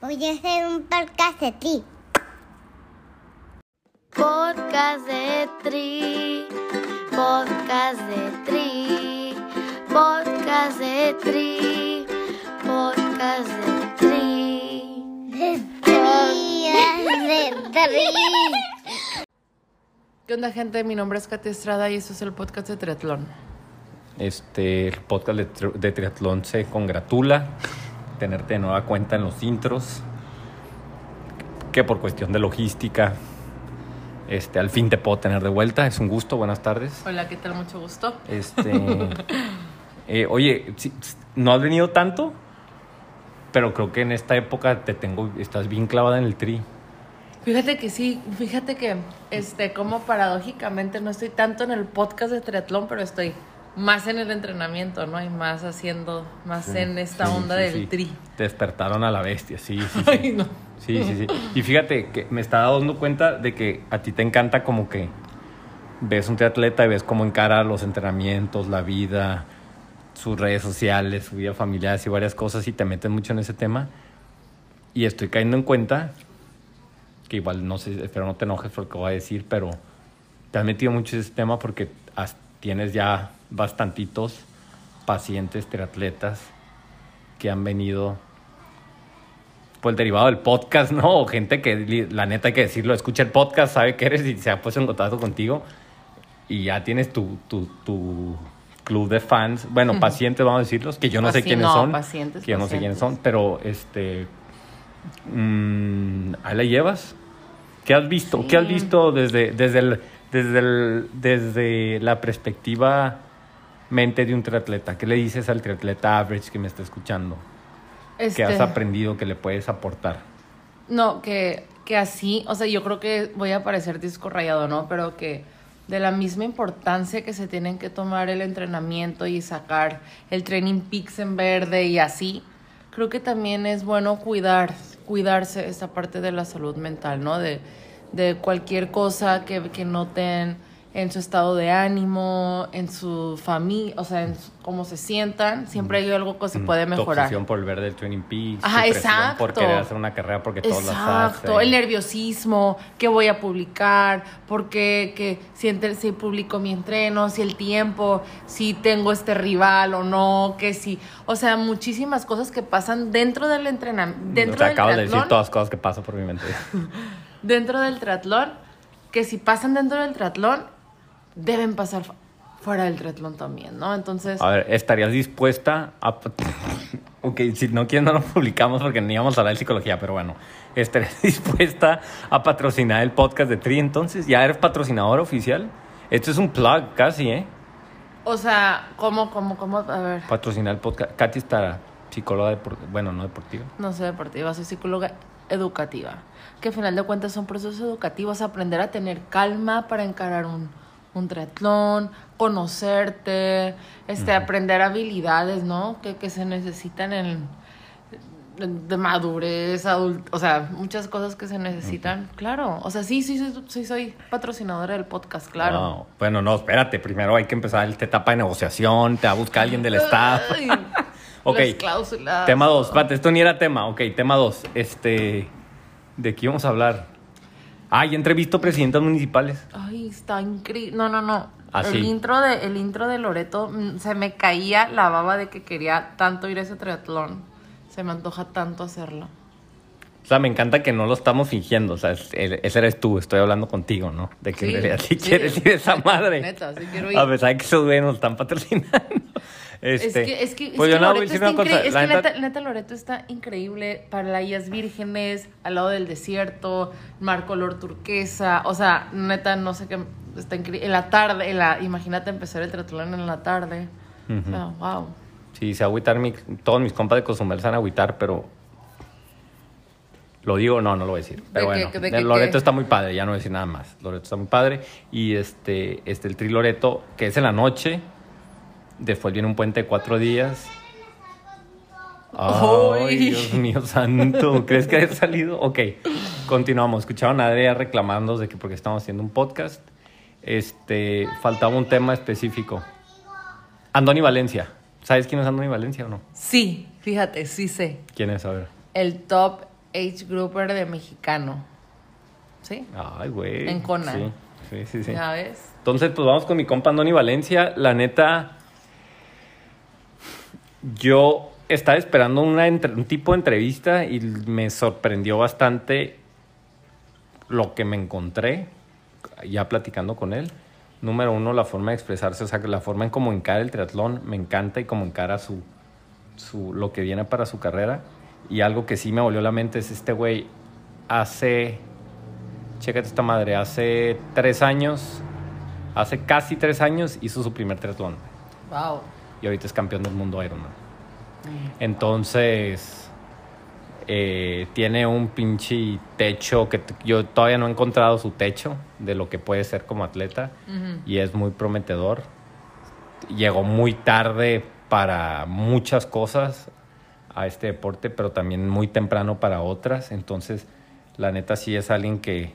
Voy a hacer un podcast de ti. Podcast de Tri, podcast de Tri, podcast de Tri, podcast de Tri. De tri, de tri. ¿Qué onda, gente? Mi nombre es Katy Estrada y esto es el podcast de Triatlón. Este, el podcast de, tri- de triatlón se congratula tenerte de nueva cuenta en los intros. Que por cuestión de logística, este, al fin te puedo tener de vuelta. Es un gusto. Buenas tardes. Hola, ¿qué tal? Mucho gusto. Este, eh, oye, no has venido tanto, pero creo que en esta época te tengo, estás bien clavada en el tri. Fíjate que sí, fíjate que, este, como paradójicamente no estoy tanto en el podcast de triatlón, pero estoy más en el entrenamiento, ¿no? Y más haciendo, más en esta Sí, onda sí, del tri. Despertaron a la bestia, sí, sí, sí. Ay, no. Sí, sí, sí. Y fíjate que me estaba dando cuenta de que a ti te encanta como que ves un triatleta y ves cómo encara los entrenamientos, la vida, sus redes sociales, su vida familiar y varias cosas y te metes mucho en ese tema. Y estoy cayendo en cuenta que igual no sé, espero no te enojes por lo que voy a decir, pero te has metido mucho en ese tema porque has- tienes ya bastantitos pacientes triatletas que han venido por el derivado del podcast, ¿no? O gente que, la neta hay que decirlo, escucha el podcast, sabe que eres y se ha puesto en contacto contigo y ya tienes tu, tu, tu club de fans, bueno, pacientes, vamos a decirlos, que yo no sé quiénes no, son, pacientes, que yo no sé quiénes son, pero este, mm, ahí la llevas. ¿Qué has visto? Sí. ¿Qué has visto desde, desde, el, desde, el, desde la perspectiva mente de un triatleta? ¿Qué le dices al triatleta average que me está escuchando? Este, que has aprendido que le puedes aportar. No, que, que así, o sea, yo creo que voy a parecer disco rayado, ¿no? Pero que de la misma importancia que se tienen que tomar el entrenamiento y sacar el training peaks en verde y así, creo que también es bueno cuidar, cuidarse esta parte de la salud mental, ¿no? De, de cualquier cosa que, que noten en su estado de ánimo, en su familia, o sea, en su- cómo se sientan, siempre hay algo que se puede Mm, Tu mejorar. obsesión por el verde del Training Peaks. tu Ajá, exacto. Por querer hacer una carrera porque todos las Exacto, hacen. el nerviosismo, qué voy a publicar, por qué, que, si, entre- si publico mi entreno, si el tiempo, si tengo este rival o no, que si, o sea, muchísimas cosas que pasan dentro del entrenamiento, dentro O sea, del acabas de decir todas las cosas que pasan por mi mente. dentro del triatlón, que si pasan dentro del triatlón, deben pasar fu- fuera del triatlón también, ¿no? Entonces, A ver, ¿estarías dispuesta a... ok, si no quieres no lo publicamos porque ni íbamos a hablar de psicología, pero bueno. ¿Estarías dispuesta a patrocinar el podcast de Tri entonces? ¿Ya eres patrocinador oficial? Esto es un plug casi, ¿eh? o sea, ¿cómo, cómo, cómo? A ver. Patrocinar el podcast. Katy está psicóloga deportiva, bueno, no deportiva. No soy deportiva, soy psicóloga educativa. Que al final de cuentas son procesos educativos, aprender a tener calma para encarar un, un triatlón, conocerte, este, aprender habilidades, ¿no? Que, que se necesitan en, en- de madurez, adult, o sea, muchas cosas que se necesitan. Claro, o sea, sí, sí, sí, sí, soy patrocinadora del podcast, claro. No, bueno, no, espérate. Primero hay que empezar esta etapa de negociación. Te va a buscar alguien del staff. Ok. las cláusulas. Tema 2. Espérate, esto ni era tema. Ok, tema 2. Este. ¿De qué íbamos a hablar? Ah, ya entrevisto presidentas municipales. Ay, está increíble. No, no, no. ¿Ah, el intro de el intro de Loreto mm, se me caía la baba de que quería tanto ir a ese triatlón. Se me antoja tanto hacerlo. O sea, me encanta que no lo estamos fingiendo. O sea, es- el- ese eres tú. Estoy hablando contigo, ¿no? De que Sí, en realidad sí, sí. quieres ir a esa madre. Neta, sí quiero ir. A pesar de que esos güeyes nos están patrocinando. Este, es que, es que, pues es yo no voy a decir una cosa. Es La que neta- Loreto está increíble para playas vírgenes, al lado del desierto, mar color turquesa. O sea, neta, no sé qué. Está increíble. En la tarde, en la, imagínate empezar el triatlón en la tarde. O sea, wow. Sí, se agüitar. mi- todos mis compas de Cozumel se van a agüitar, pero. Lo digo, no, no lo voy a decir. Pero ¿De qué- bueno, de Loreto está muy padre, ya no voy a decir nada más. Loreto está muy padre. Y este, este el Tri Loreto, que es en la noche. Después viene un puente de cuatro días. Ay, Ay. Dios mío santo. ¿Crees que haya salido? Ok, continuamos. Escucharon a Adria reclamando de que porque estamos haciendo un podcast. Este, faltaba un tema específico. Andoni Valencia. ¿Sabes quién es Andoni Valencia o no? Sí, fíjate, sí sé. ¿Quién es? A ver. El top age grouper de mexicano. ¿Sí? Ay, güey. En Conan. Sí, sí, sí. sí. ¿Ya ves? Entonces, pues vamos con mi compa Andoni Valencia. La neta, yo estaba esperando un tipo de entrevista y me sorprendió bastante lo que me encontré ya platicando con él. Número uno, la forma de expresarse, o sea, la forma en cómo encara el triatlón me encanta y cómo encara su, lo que viene para su carrera. Y algo que sí me volvió la mente es este güey hace, chécate esta madre, hace tres años, hace casi tres años hizo su primer triatlón Wow. Y ahorita es campeón del mundo Ironman. Entonces, eh, tiene un pinche techo que yo todavía no he encontrado su techo de lo que puede ser como atleta y es muy prometedor. Llegó muy tarde para muchas cosas a este deporte, pero también muy temprano para otras. Entonces, la neta sí es alguien que,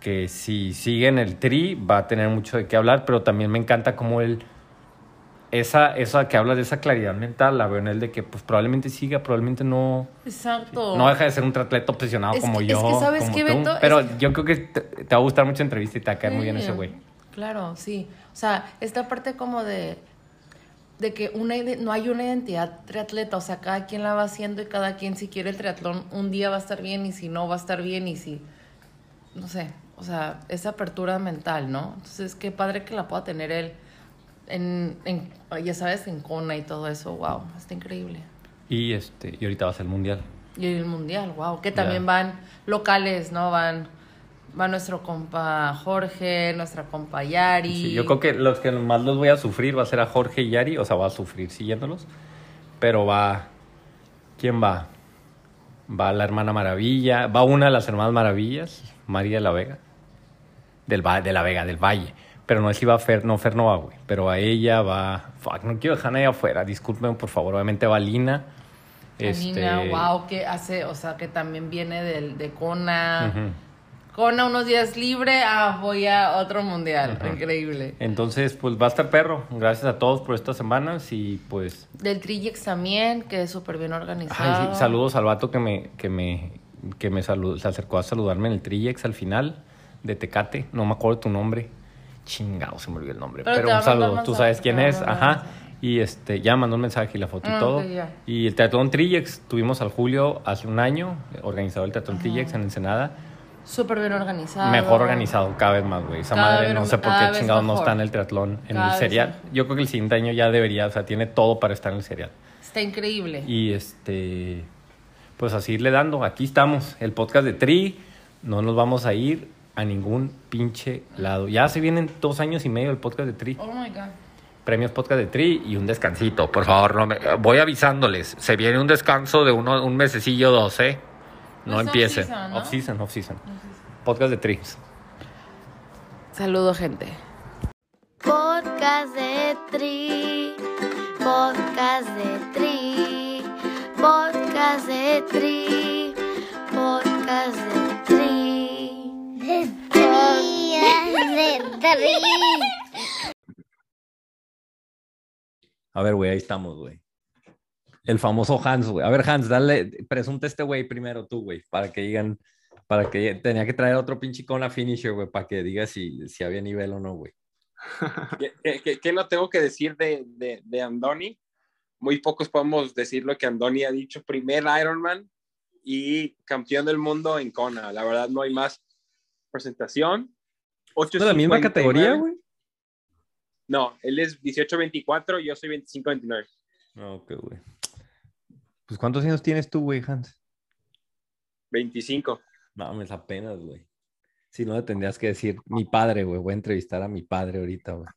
que si sigue en el tri va a tener mucho de qué hablar, pero también me encanta cómo él esa, esa que habla de esa claridad mental, la veo en él de que pues probablemente siga, probablemente no, Exacto. no deja de ser un triatleta obsesionado Es como que- yo. es que, ¿sabes qué. Beto? Pero yo creo que te, te va a gustar mucho la entrevista y te va a caer muy bien ese güey. Claro, sí. O sea, esta parte como de, de que una, no hay una identidad triatleta, o sea, cada quien la va haciendo y cada quien si quiere el triatlón un día va a estar bien y si no va a estar bien y si, no sé, o sea, esa apertura mental, ¿no? Entonces, qué padre que la pueda tener él en, en ya sabes, en Kona y todo eso, wow, está increíble. Y este, y ahorita va a ser el mundial. Y el mundial, wow, que también van locales, ¿no? Van, va nuestro compa Jorge, nuestra compa Yari. Sí, yo creo que los que más los voy a sufrir va a ser a Jorge y Yari, o sea, va a sufrir siguiéndolos. Pero va. ¿Quién va? Va la hermana Maravilla, va una de las hermanas Maravillas, María de la Vega. Del de la Vega, del Valle. Pero no es si va Fer, no, Fer no va, güey. Pero a ella va. Fuck, no quiero dejar a nadie afuera, discúlpenme por favor. Obviamente va Lina. Este, wow, que hace, o sea, que también viene del, de Kona. ujú. Kona unos días libre, ah, voy a otro mundial. Ajá. Increíble. Entonces, pues va a estar perro. Gracias a todos por estas semanas y pues Del Trillex también, que es súper bien organizado. Ay, sí, saludos al vato que me, que me, que me salu- se acercó a saludarme en el Trillex al final de Tecate. No me acuerdo tu nombre. Chingado, se me olvidó el nombre. Pero un saludo. Tú sabes quién es. Ajá. Y este, ya mandó un mensaje y la foto y Ah, todo. Y el Teatrón Trillex, tuvimos al Julio hace un año, organizado el Teatrón Trillex en Ensenada. Súper bien organizado. Mejor organizado cada vez más, güey. Esa Cada madre no sé por qué chingados no está en el triatlón, en Cada el serial. Yo creo que el siguiente año ya debería, o sea, tiene todo para estar en el serial. Está increíble. Y este, pues a seguirle dando. Aquí estamos, el podcast de Tri. No nos vamos a ir a ningún pinche lado. Ya se vienen dos años y medio el podcast de Tri. Oh my God. Premios podcast de Tri y un descansito, por favor. No me- voy avisándoles. Se viene un descanso de uno, un mesecillo, dos, ¿eh? No Es empiece. off-season, ¿no? Off-season, off-season. Podcast de Tri. Saludo, gente. Podcast de Tri, podcast de Tri, podcast de Tri, podcast de Tri. A ver, güey, ahí estamos, güey. El famoso Hans, güey. A ver, Hans, dale, presunta este güey primero tú, güey, para que digan, para que tenía que traer otro pinche con la finisher, güey, para que diga si, si había nivel o no, güey. ¿Qué, qué- tengo que decir de, de, de Andoni? Muy pocos podemos decir lo que Andoni ha dicho. Primer Ironman y campeón del mundo en Kona. La verdad, no hay más presentación. ¿Es de la misma 8.59. categoría, güey? No, él es 18-24, yo soy 25-29. Ok, güey. Pues, ¿cuántos años tienes tú, güey, Hans? 25. No, me apenas, güey. Si no, le tendrías que decir mi padre, güey. Voy a entrevistar a mi padre ahorita, güey.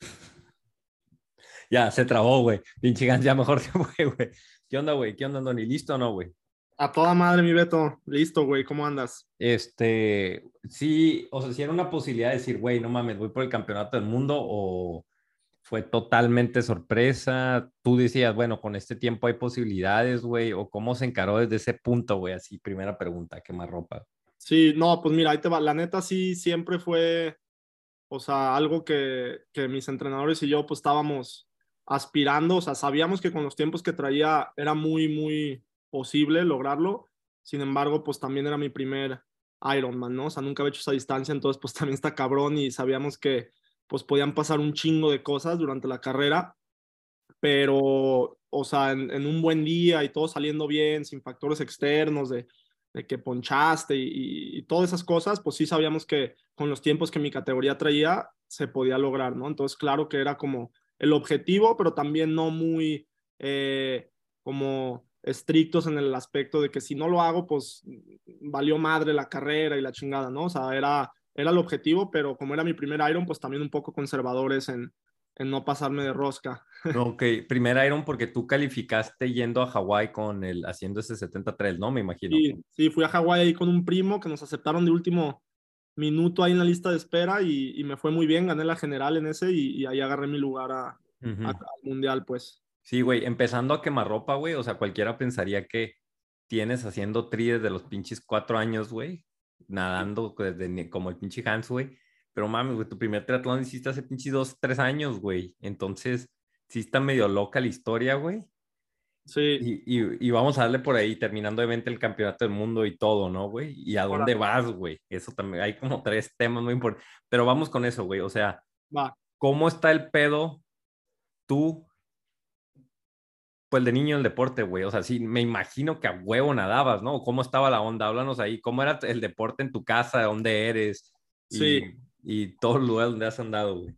ya, se trabó, güey. Pinche Hans, ya mejor se fue, güey. ¿Qué onda, güey? ¿Qué onda, Andoni? ¿Listo o no, güey? A toda madre, mi Beto. Listo, güey. ¿Cómo andas? Este, sí, o sea, si era una posibilidad de decir, güey, no mames, voy por el campeonato del mundo o fue totalmente sorpresa. Tú decías, bueno, con este tiempo hay posibilidades, güey, o cómo se encaró desde ese punto, güey, así, primera pregunta, qué más ropa. Sí, no, pues mira, ahí te va. La neta sí siempre fue, o sea, algo que, que mis entrenadores y yo pues estábamos aspirando, o sea, sabíamos que con los tiempos que traía era muy, muy posible lograrlo. Sin embargo, pues también era mi primer Ironman, ¿no? O sea, nunca había hecho esa distancia, entonces pues también está cabrón y sabíamos que pues podían pasar un chingo de cosas durante la carrera, pero, o sea, en, un buen día y todo saliendo bien, sin factores externos de, de que ponchaste y, y, todas esas cosas, pues sí sabíamos que con los tiempos que mi categoría traía se podía lograr, ¿no? Entonces, claro que era como el objetivo, pero también no muy eh, como estrictos en el aspecto de que si no lo hago, pues valió madre la carrera y la chingada, ¿no? O sea, era, era el objetivo, pero como era mi primer Iron, pues también un poco conservadores en, en no pasarme de rosca. Ok, primer Iron porque tú calificaste yendo a Hawái con el, haciendo ese 73, ¿no? Me imagino. Sí, sí, fui a Hawái ahí con un primo que nos aceptaron de último minuto ahí en la lista de espera y, y me fue muy bien, gané la general en ese y, y ahí agarré mi lugar a, uh -huh. al mundial, pues. Sí, güey, empezando a quemar ropa, güey, o sea, cualquiera pensaría que tienes haciendo tri desde los pinches cuatro años, güey, nadando desde, como el pinche Hans, güey, pero mames, güey, tu primer triatlón hiciste hace pinches dos, tres años, güey, entonces sí está medio loca la historia, güey. Sí. Y, y, y, vamos a darle por ahí, terminando obviamente el campeonato del mundo y todo, ¿no, güey? ¿Y a dónde vas, güey? Eso también, hay como tres temas muy importantes. Pero vamos con eso, güey. O sea, Va. ¿cómo está el pedo tú, pues de niño el deporte, güey? O sea, sí, me imagino que a huevo nadabas, ¿no? ¿Cómo estaba la onda? Háblanos ahí. ¿Cómo era el deporte en tu casa? ¿Dónde eres? Y, sí. Y todo el lugar donde has andado, güey.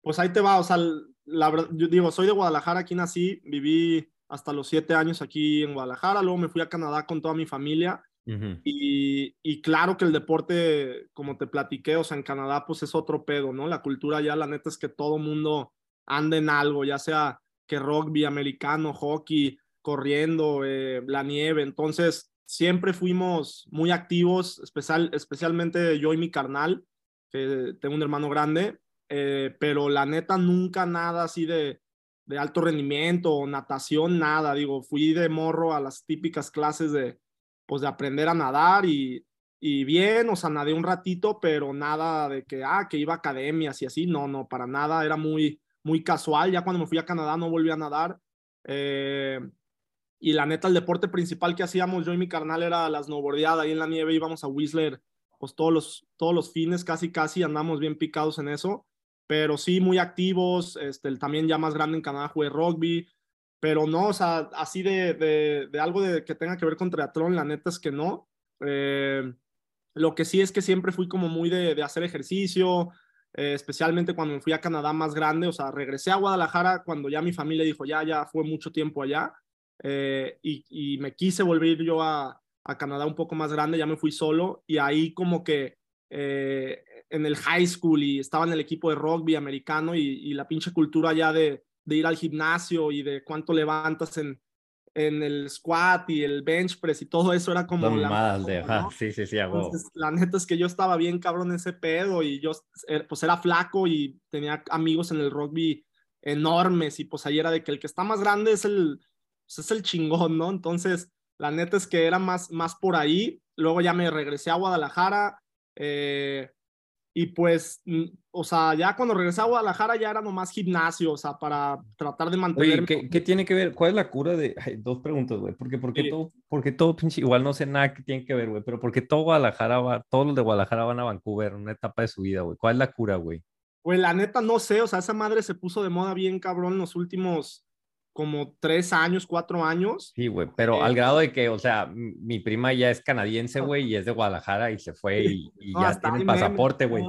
Pues ahí te va, o sea, la verdad, yo digo, soy de Guadalajara, aquí nací, viví hasta los siete años aquí en Guadalajara, luego me fui a Canadá con toda mi familia uh -huh. y, y, claro que el deporte, como te platiqué, o sea, en Canadá pues es otro pedo, ¿no? La cultura ya, la neta es que todo mundo anda en algo, ya sea que rugby, americano, hockey, corriendo, eh, la nieve, entonces siempre fuimos muy activos, especial, especialmente yo y mi carnal, que tengo un hermano grande, eh, pero la neta nunca nada así de de alto rendimiento, natación, nada. Digo, fui de morro a las típicas clases de, pues, de aprender a nadar y, y bien, o sea, nadé un ratito, pero nada de que, ah, que iba a academias y así, no, no, para nada, era muy, muy casual. Ya cuando me fui a Canadá no volví a nadar. Eh, y la neta, el deporte principal que hacíamos yo y mi carnal era la snowboardeada ahí en la nieve, íbamos a Whistler, pues todos los, todos los fines, casi, casi andamos bien picados en eso pero sí muy activos, este, también ya más grande en Canadá jugué rugby, pero no, o sea, así de, de, algo de, que tenga que ver con triatlón, la neta es que no. Eh, lo que sí es que siempre fui como muy de, de hacer ejercicio, eh, especialmente cuando me fui a Canadá más grande, o sea, regresé a Guadalajara cuando ya mi familia dijo, ya, ya fue mucho tiempo allá, eh, y, me quise volver yo a, a, Canadá un poco más grande, ya me fui solo, y ahí como que eh, en el high school y estaba en el equipo de rugby americano y, y la pinche cultura ya de, de, ir al gimnasio y de cuánto levantas en, en el squat y el bench press y todo eso era como... La, de, ¿no? Sí, sí, sí, Entonces, la neta es que yo estaba bien cabrón en ese pedo y yo pues era flaco y tenía amigos en el rugby enormes y pues ahí era de que el que está más grande es el, pues es el chingón, ¿no? Entonces, la neta es que era más, más por ahí. Luego ya me regresé a Guadalajara. Eh, y pues, o sea, ya cuando regresé a Guadalajara ya era nomás gimnasio, o sea, para tratar de mantener. ¿qué, ¿qué, tiene que ver? ¿Cuál es la cura de.? Ay, dos preguntas, güey. ¿Por qué, por qué sí. todo, porque todo pinche. Igual no sé nada que tiene que ver, güey, pero ¿por qué todo Guadalajara va, todos los de Guadalajara van a Vancouver, una etapa de su vida, güey? ¿Cuál es la cura, güey? Pues la neta no sé, o sea, esa madre se puso de moda bien cabrón en los últimos como tres años, cuatro años. Sí, güey, pero eh, al grado de que, o sea, mi prima ya es canadiense, güey, y es de Guadalajara y se fue y, y no, ya tiene pasaporte, güey.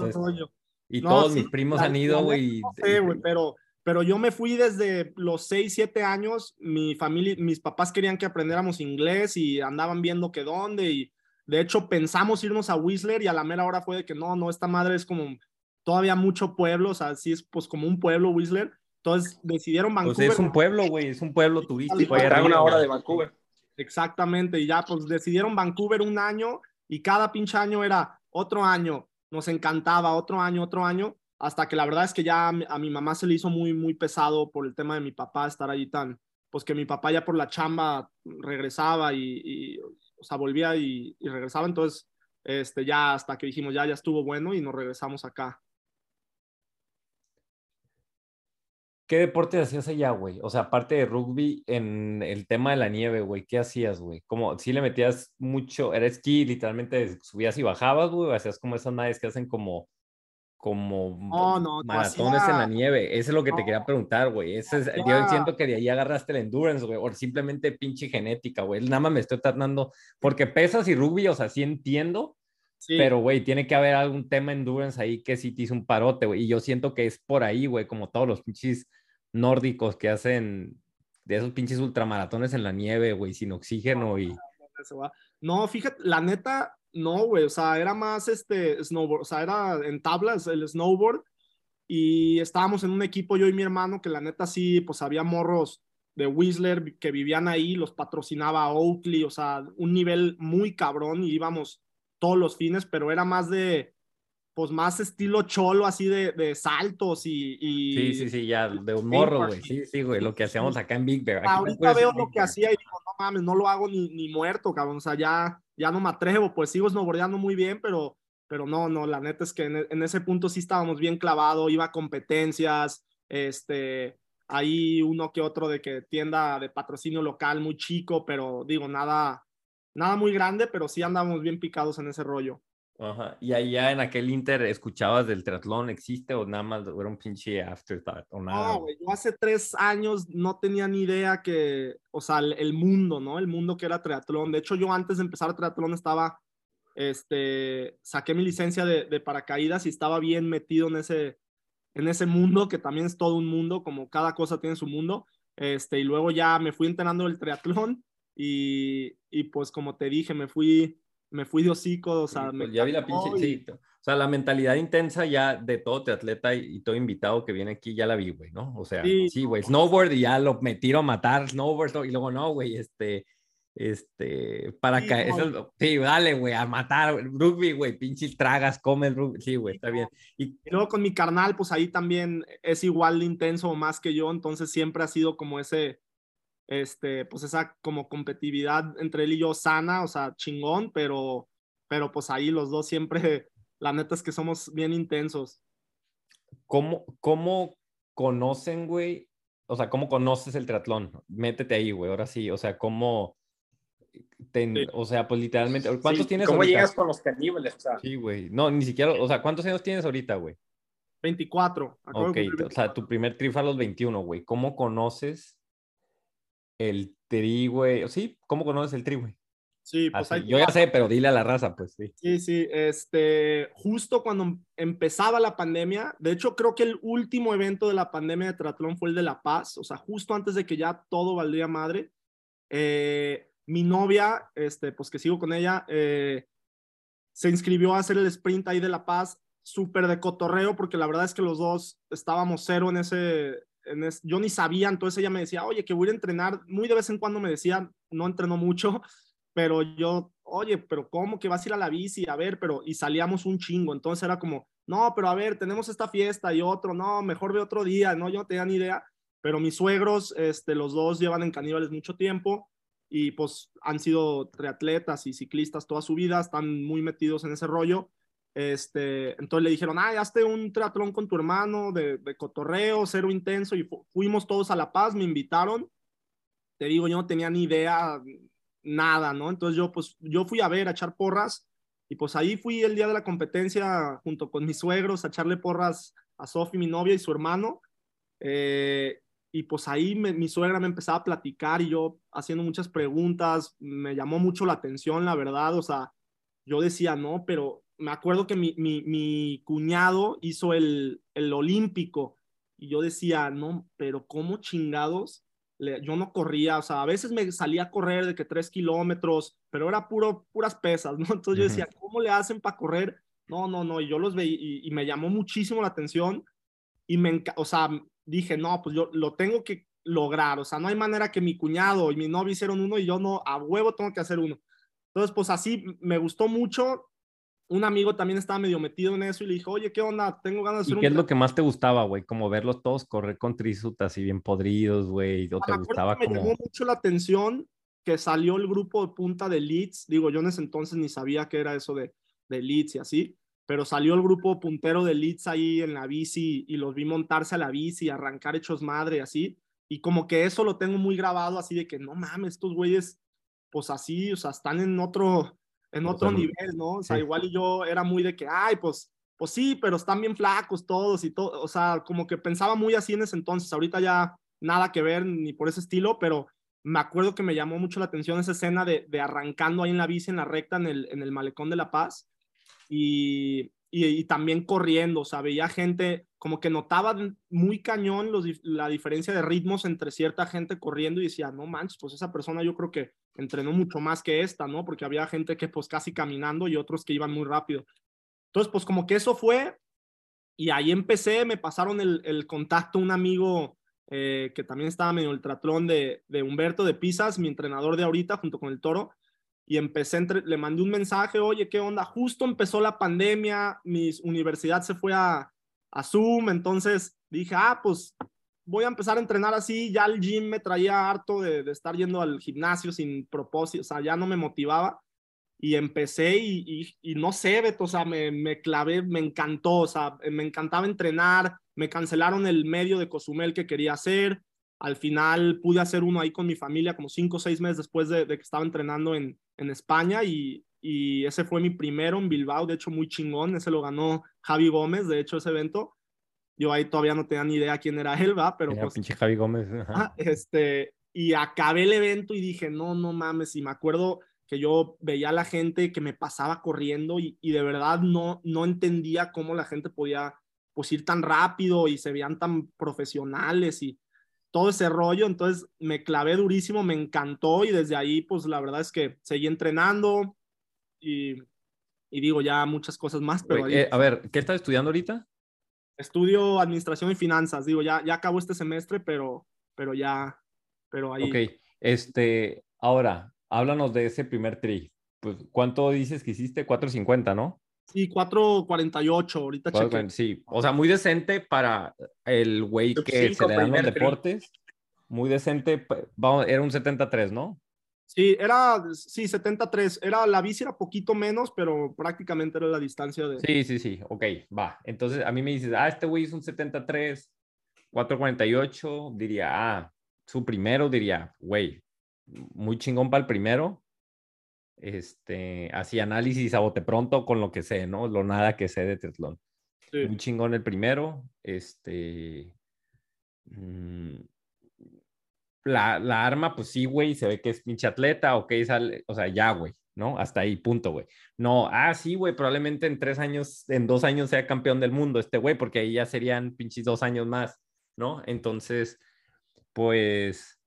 Y no, todos sí, mis primos han ido, güey. No sé, güey, pero, pero yo me fui desde los seis, siete años. Mi familia, mis papás querían que aprendiéramos inglés y andaban viendo que dónde. Y de hecho pensamos irnos a Whistler y a la mera hora fue de que no, no, esta madre es como todavía mucho pueblo, o sea, sí es pues como un pueblo Whistler entonces decidieron Vancouver. Pues es un pueblo, güey, es un pueblo turístico. Era una hora de Vancouver. Exactamente, y ya pues decidieron Vancouver un año y cada pinche año era otro año. Nos encantaba, otro año, otro año, hasta que la verdad es que ya a mi mamá se le hizo muy, muy pesado por el tema de mi papá estar allí tan, pues que mi papá ya por la chamba regresaba y, y o sea, volvía y, y regresaba. Entonces, este, ya hasta que dijimos, ya, ya estuvo bueno y nos regresamos acá. ¿Qué deporte hacías allá, güey? O sea, aparte de rugby, en el tema de la nieve, güey, ¿qué hacías, güey? Como si le metías mucho, era esquí, literalmente subías y bajabas, güey, hacías como esas naves que hacen como, como No, no, maratones en la hacía- nieve. Eso es lo que te No. quería preguntar, güey. Es- Yo Hacía- siento que de ahí agarraste el endurance, güey, o simplemente pinche genética, güey. Nada más me estoy tratando, porque pesas y rugby, o sea, sí entiendo, Sí. pero, güey, tiene que haber algún tema endurance ahí que sí te hizo un parote, güey. Y yo siento que es por ahí, güey, como todos los pinches nórdicos que hacen de esos pinches ultramaratones en la nieve, güey, sin oxígeno y... No, fíjate, la neta, no, güey, o sea, era más este snowboard, o sea, era en tablas el snowboard y estábamos en un equipo yo y mi hermano que la neta sí, pues había morros de Whistler que vivían ahí, los patrocinaba Oakley, o sea, un nivel muy cabrón y íbamos todos los fines, pero era más de, pues más estilo cholo, así de, de saltos y... y- Sí, sí, sí, ya, de un morro, güey. Sí, sí, güey, lo que hacíamos acá en Big Bear. Ahorita veo lo que hacía y digo, no mames, no lo hago ni, ni muerto, cabrón. O sea, ya, ya no me atrevo, pues sigo snowboardeando muy bien, pero, pero no, no, la neta es que en, en ese punto sí estábamos bien clavados, iba a competencias, este, ahí uno que otro de que tienda de patrocinio local muy chico, pero digo, nada, nada muy grande, pero sí andábamos bien picados en ese rollo. Ajá. Y allá en aquel Inter, ¿escuchabas del triatlón? ¿Existe o nada más era un pinche afterthought o nada? No, güey, yo hace tres años no tenía ni idea que, o sea, el, el mundo, ¿no? El mundo que era triatlón. De hecho, yo antes de empezar triatlón estaba, este, saqué mi licencia de, de paracaídas y estaba bien metido en ese, en ese mundo, que también es todo un mundo, como cada cosa tiene su mundo. Este, y luego ya me fui enterando del triatlón y, y pues como te dije, me fui, me fui de hocico, o Sí, sea, pues me ya vi la pinche, y- sí, o sea, la mentalidad intensa ya de todo triatleta y, y todo invitado que viene aquí ya la vi, güey, ¿no? O sea, Sí, sí, güey, snowboard y ya lo me tiro a matar, snowboard, y luego no, güey, este, este, para Sí, sí, dale, güey, a matar, rugby, güey, pinches tragas, comes rugby, sí, güey, está bien. Y Y luego con mi carnal, pues ahí también es igual de intenso o más que yo, entonces siempre ha sido como ese, este, pues esa como competitividad entre él y yo sana, o sea, chingón, pero, pero pues ahí los dos siempre, la neta es que somos bien intensos. ¿Cómo, cómo conocen, güey? O sea, ¿cómo conoces el triatlón? Métete ahí, güey, ahora sí. O sea, ¿cómo? te- Sí. O sea, pues literalmente, ¿cuántos Sí, tienes ¿Cómo ahorita? llegas con los caníbales? O sea, Sí, güey. No, ni siquiera, o sea, ¿cuántos años tienes ahorita, güey? 24. acabo Ok, o sea, tu primer tri fue a los 21, güey. ¿Cómo conoces el tri, güey? Sí, ¿cómo conoces el tri, güey? Sí, pues ahí yo ya sé, pero dile a la raza, pues sí. Sí, sí, este, justo cuando empezaba la pandemia, de hecho creo que el último evento de la pandemia de triatlón fue el de La Paz, o sea, justo antes de que ya todo valdría madre, eh, mi novia, este, pues que sigo con ella, eh, se inscribió a hacer el sprint ahí de La Paz, súper de cotorreo, porque la verdad es que los dos estábamos cero en ese, en es- yo ni sabía, entonces ella me decía, oye, que voy a entrenar, muy de vez en cuando me decía, no entrenó mucho, pero yo, oye, pero ¿cómo que vas a ir a la bici? A ver, pero, y salíamos un chingo, entonces era como, no, pero a ver, tenemos esta fiesta y otro, no, mejor ve otro día, no, yo no tenía ni idea, pero mis suegros, este, los dos llevan en caníbales mucho tiempo y pues han sido triatletas y ciclistas toda su vida, están muy metidos en ese rollo. Este, entonces le dijeron, ah, hazte un triatlón con tu hermano de, de cotorreo, cero intenso, y fu- fuimos todos a La Paz, me invitaron. Te digo, yo no tenía ni idea, nada, ¿no? Entonces yo, pues, yo fui a ver, a echar porras, y pues ahí fui el día de la competencia junto con mis suegros a echarle porras a Sofi, mi novia, y su hermano. Eh, y pues ahí me- mi suegra me empezaba a platicar y yo haciendo muchas preguntas, me llamó mucho la atención, la verdad, o sea, yo decía, no, pero me acuerdo que mi, mi, mi cuñado hizo el, el olímpico y yo decía, no, pero ¿cómo chingados? Le- yo no corría, o sea, a veces me salía a correr de que tres kilómetros, pero era puro, puras pesas, ¿no? Entonces yo Ujú. decía, ¿cómo le hacen para correr? No, no, no, y yo los veía y, y me llamó muchísimo la atención y me, o sea, dije, no, pues yo lo tengo que lograr, o sea, no hay manera que mi cuñado y mi novio hicieron uno y yo no, a huevo tengo que hacer uno. Entonces, pues así me gustó mucho. Un amigo también estaba medio metido en eso y le dijo, oye, ¿qué onda? Tengo ganas de hacer ¿Y un qué es lo triatlón". que más te gustaba, güey? Como verlos todos correr con trisutas así bien podridos, güey. ¿O te Me acuerdo gustaba me como...? llamó mucho la atención que salió el grupo de punta de Leeds. Digo, yo en ese entonces ni sabía que era eso de, de Leeds y así. pero salió el grupo puntero de Leeds ahí en la bici y los vi montarse a la bici, arrancar hechos madre, así. Y como que eso lo tengo muy grabado, así de que no mames, estos güeyes, pues así, o sea, están en otro, en otro nivel, ¿no? O sea, igual y yo era muy de que, ay, pues, pues sí, pero están bien flacos todos y todo, o sea, como que pensaba muy así en ese entonces, ahorita ya nada que ver ni por ese estilo, pero me acuerdo que me llamó mucho la atención esa escena de, de arrancando ahí en la bici en la recta en el, en el malecón de La Paz y, y, también corriendo, o sea, veía gente, como que notaba muy cañón los, la diferencia de ritmos entre cierta gente corriendo y decía, no manches, pues esa persona yo creo que entrenó mucho más que esta, ¿no? Porque había gente que pues casi caminando y otros que iban muy rápido. Entonces, pues como que eso fue y ahí empecé, me pasaron el, el contacto un amigo eh, que también estaba medio el de, de Humberto de Pisas, mi entrenador de ahorita, junto con el Toro, y empecé, entre, le mandé un mensaje, oye, ¿qué onda? Justo empezó la pandemia, mi universidad se fue a, a Zoom, entonces dije, ah, pues voy a empezar a entrenar así, ya el gym me traía harto de, estar yendo al gimnasio sin propósito, o sea, ya no me motivaba, y empecé y, no sé, Beto, o sea, me, me, clavé, me encantó, o sea, me encantaba entrenar, me cancelaron el medio de Cozumel que quería hacer, al final pude hacer uno ahí con mi familia como cinco o seis meses después de, que estaba entrenando en, en España y, y, ese fue mi primero en Bilbao, de hecho muy chingón, ese lo ganó Javi Gómez, de hecho ese evento. Yo ahí todavía no tenía ni idea quién era él, va, pero era pues... pinche Javi Gómez. Ah, este, y acabé el evento y dije, no, no mames, y me acuerdo que yo veía a la gente que me pasaba corriendo y, y de verdad no, no entendía cómo la gente podía pues ir tan rápido y se veían tan profesionales y, todo ese rollo, entonces me clavé durísimo, me encantó y desde ahí pues la verdad es que seguí entrenando y, y digo ya muchas cosas más. Pero Oye, eh, a ver, ¿qué estás estudiando ahorita? Estudio administración y finanzas, digo ya, ya acabo este semestre, pero, pero ya, pero ahí. Ok, este, ahora, háblanos de ese primer tri. Pues, ¿cuánto dices que hiciste? 450, ¿no? Sí, 4.48, ahorita 4, Sí, o sea, muy decente para el güey que se le dan los deportes. Muy decente, vamos, era un 73, ¿no? Sí, era, sí, 73. Era, la bici era poquito menos, pero prácticamente era la distancia de... Sí, sí, sí, ok, va. Entonces, a mí me dices, ah, este güey es un 73, 448, diría, ah, su primero, diría, güey, muy chingón para el primero, este, así análisis a bote pronto con lo que sé, ¿no? Lo nada que sé de triatlón. Sí. Muy chingón el primero, este... Mmm, la, la, arma, pues sí, güey, se ve que es pinche atleta, ok, sale, o sea, ya, güey, ¿no? Hasta ahí, punto, güey. No, ah, sí, güey, probablemente en tres años, en dos años sea campeón del mundo este güey, porque ahí ya serían pinches dos años más, ¿no? Entonces, pues,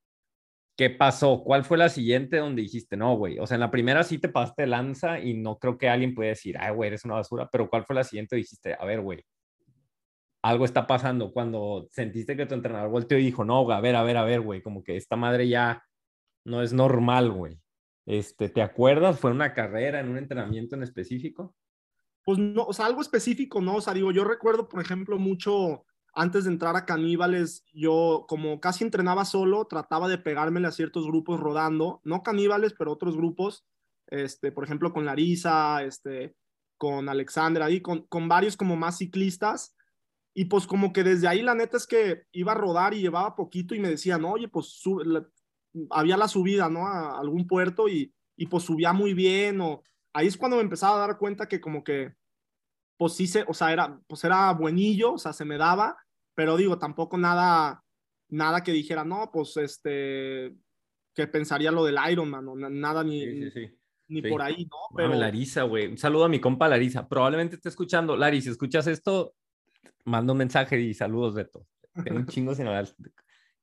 ¿Qué pasó? ¿Cuál fue la siguiente donde dijiste, no, güey? O sea, en la primera sí te pasaste lanza y no creo que alguien pueda decir, ay, güey, eres una basura, pero ¿cuál fue la siguiente? Dijiste, a ver, güey, algo está pasando. Cuando sentiste que tu entrenador volteó y dijo, no, a ver, a ver, a ver, güey, como que esta madre ya no es normal, güey. Este, ¿te acuerdas? ¿Fue una carrera, en un entrenamiento en específico? Pues no, o sea, algo específico, ¿no? O sea, digo, yo recuerdo, por ejemplo, mucho antes de entrar a Caníbales, yo como casi entrenaba solo, trataba de pegármele a ciertos grupos rodando, no Caníbales, pero otros grupos, este, por ejemplo, con Larisa, este, con Alexandra, ahí, con, con varios como más ciclistas. Y pues como que desde ahí la neta es que iba a rodar y llevaba poquito y me decían, oye, pues la, había la subida, ¿no? A algún puerto y, y pues subía muy bien o ahí es cuando me empezaba a dar cuenta que como que pues sí se, o sea, era, pues era buenillo, o sea, se me daba, pero digo, tampoco nada, nada que dijera, no, pues este, que pensaría lo del Ironman, o nada ni, sí, sí, sí. ni por ahí, ¿no? Pero... Larisa, güey, un saludo a mi compa Larisa, probablemente esté escuchando, Lari, si escuchas esto, manda un mensaje y saludos, Beto. Tengo un chingo sin hablar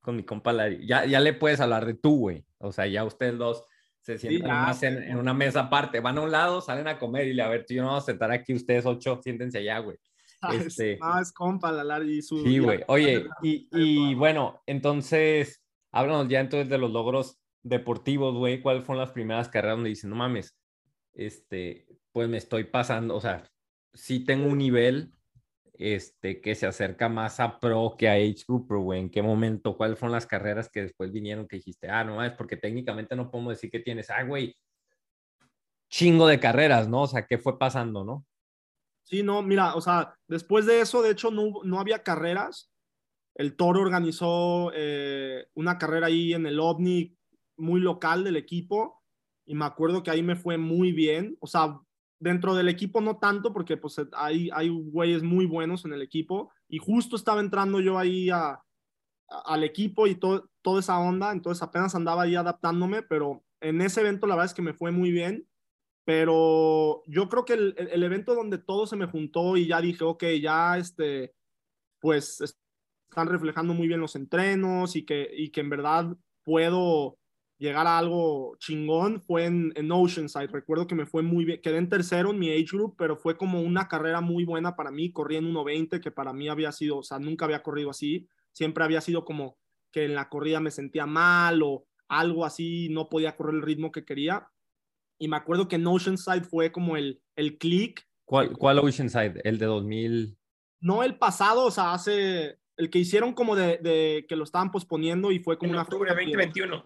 con mi compa Lari. Ya, ya le puedes hablar de tú, güey, o sea, ya ustedes dos se sientan sí, más en, en, una mesa aparte. Van a un lado, salen a comer y le, a ver, tú yo no vamos a sentar aquí, ustedes ocho, siéntense allá, güey. Este... No, es compa la Larry y su... Sí, güey. Oye, y, y bueno, entonces, háblanos ya entonces de los logros deportivos, güey. ¿Cuáles fueron las primeras carreras donde dicen, no mames, este, pues me estoy pasando, o sea, sí tengo un nivel, este, que se acerca más a pro que a age group, güey. ¿En qué momento? ¿Cuáles fueron las carreras que después vinieron que dijiste, ah, no, es porque técnicamente no podemos decir que tienes, ah, güey, chingo de carreras, ¿no? O sea, ¿qué fue pasando, no? Sí, no, mira, o sea, después de eso, de hecho, no, no había carreras. El Toro organizó eh, una carrera ahí en el OVNI muy local del equipo y me acuerdo que ahí me fue muy bien. O sea, dentro del equipo no tanto porque pues hay, hay güeyes muy buenos en el equipo y justo estaba entrando yo ahí a, al equipo y todo, toda esa onda, entonces apenas andaba ahí adaptándome, pero en ese evento la verdad es que me fue muy bien, pero yo creo que el, el evento donde todo se me juntó y ya dije, ok, ya este, pues están reflejando muy bien los entrenos y que, y que en verdad puedo llegar a algo chingón fue en, en, Oceanside. Recuerdo que me fue muy bien, quedé en tercero en mi age group, pero fue como una carrera muy buena para mí. Corrí en 1.20, que para mí había sido, o sea, nunca había corrido así. Siempre había sido como que en la corrida me sentía mal o algo así, no podía correr el ritmo que quería. Y me acuerdo que en Oceanside fue como el, el click. ¿Cuál, ¿Cuál Oceanside? ¿El de 2000? No el pasado, o sea, hace el que hicieron como de, de que lo estaban posponiendo y fue como en una octubre 2021.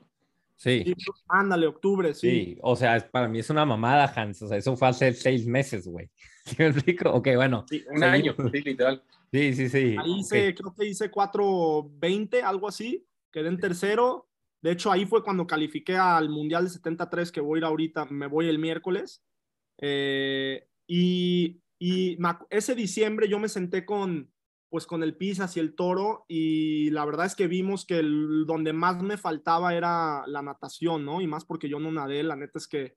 Sí. sí. Ándale, octubre, sí. Sí, o sea, para mí es una mamada, Hans. O sea, eso fue hace seis meses, güey. ¿Sí me explico? Ok, bueno. Sí, un año, sí, literal. Sí, sí, sí. Ahí hice, okay. creo que hice 4.20, algo así. Quedé en tercero. De hecho, ahí fue cuando califiqué al Mundial de 73, que voy a ir ahorita, me voy el miércoles. Eh, y, y ese diciembre yo me senté con, pues con el Pisas y el Toro y la verdad es que vimos que donde más me faltaba era la natación, ¿no? Y más porque yo no nadé, la neta es que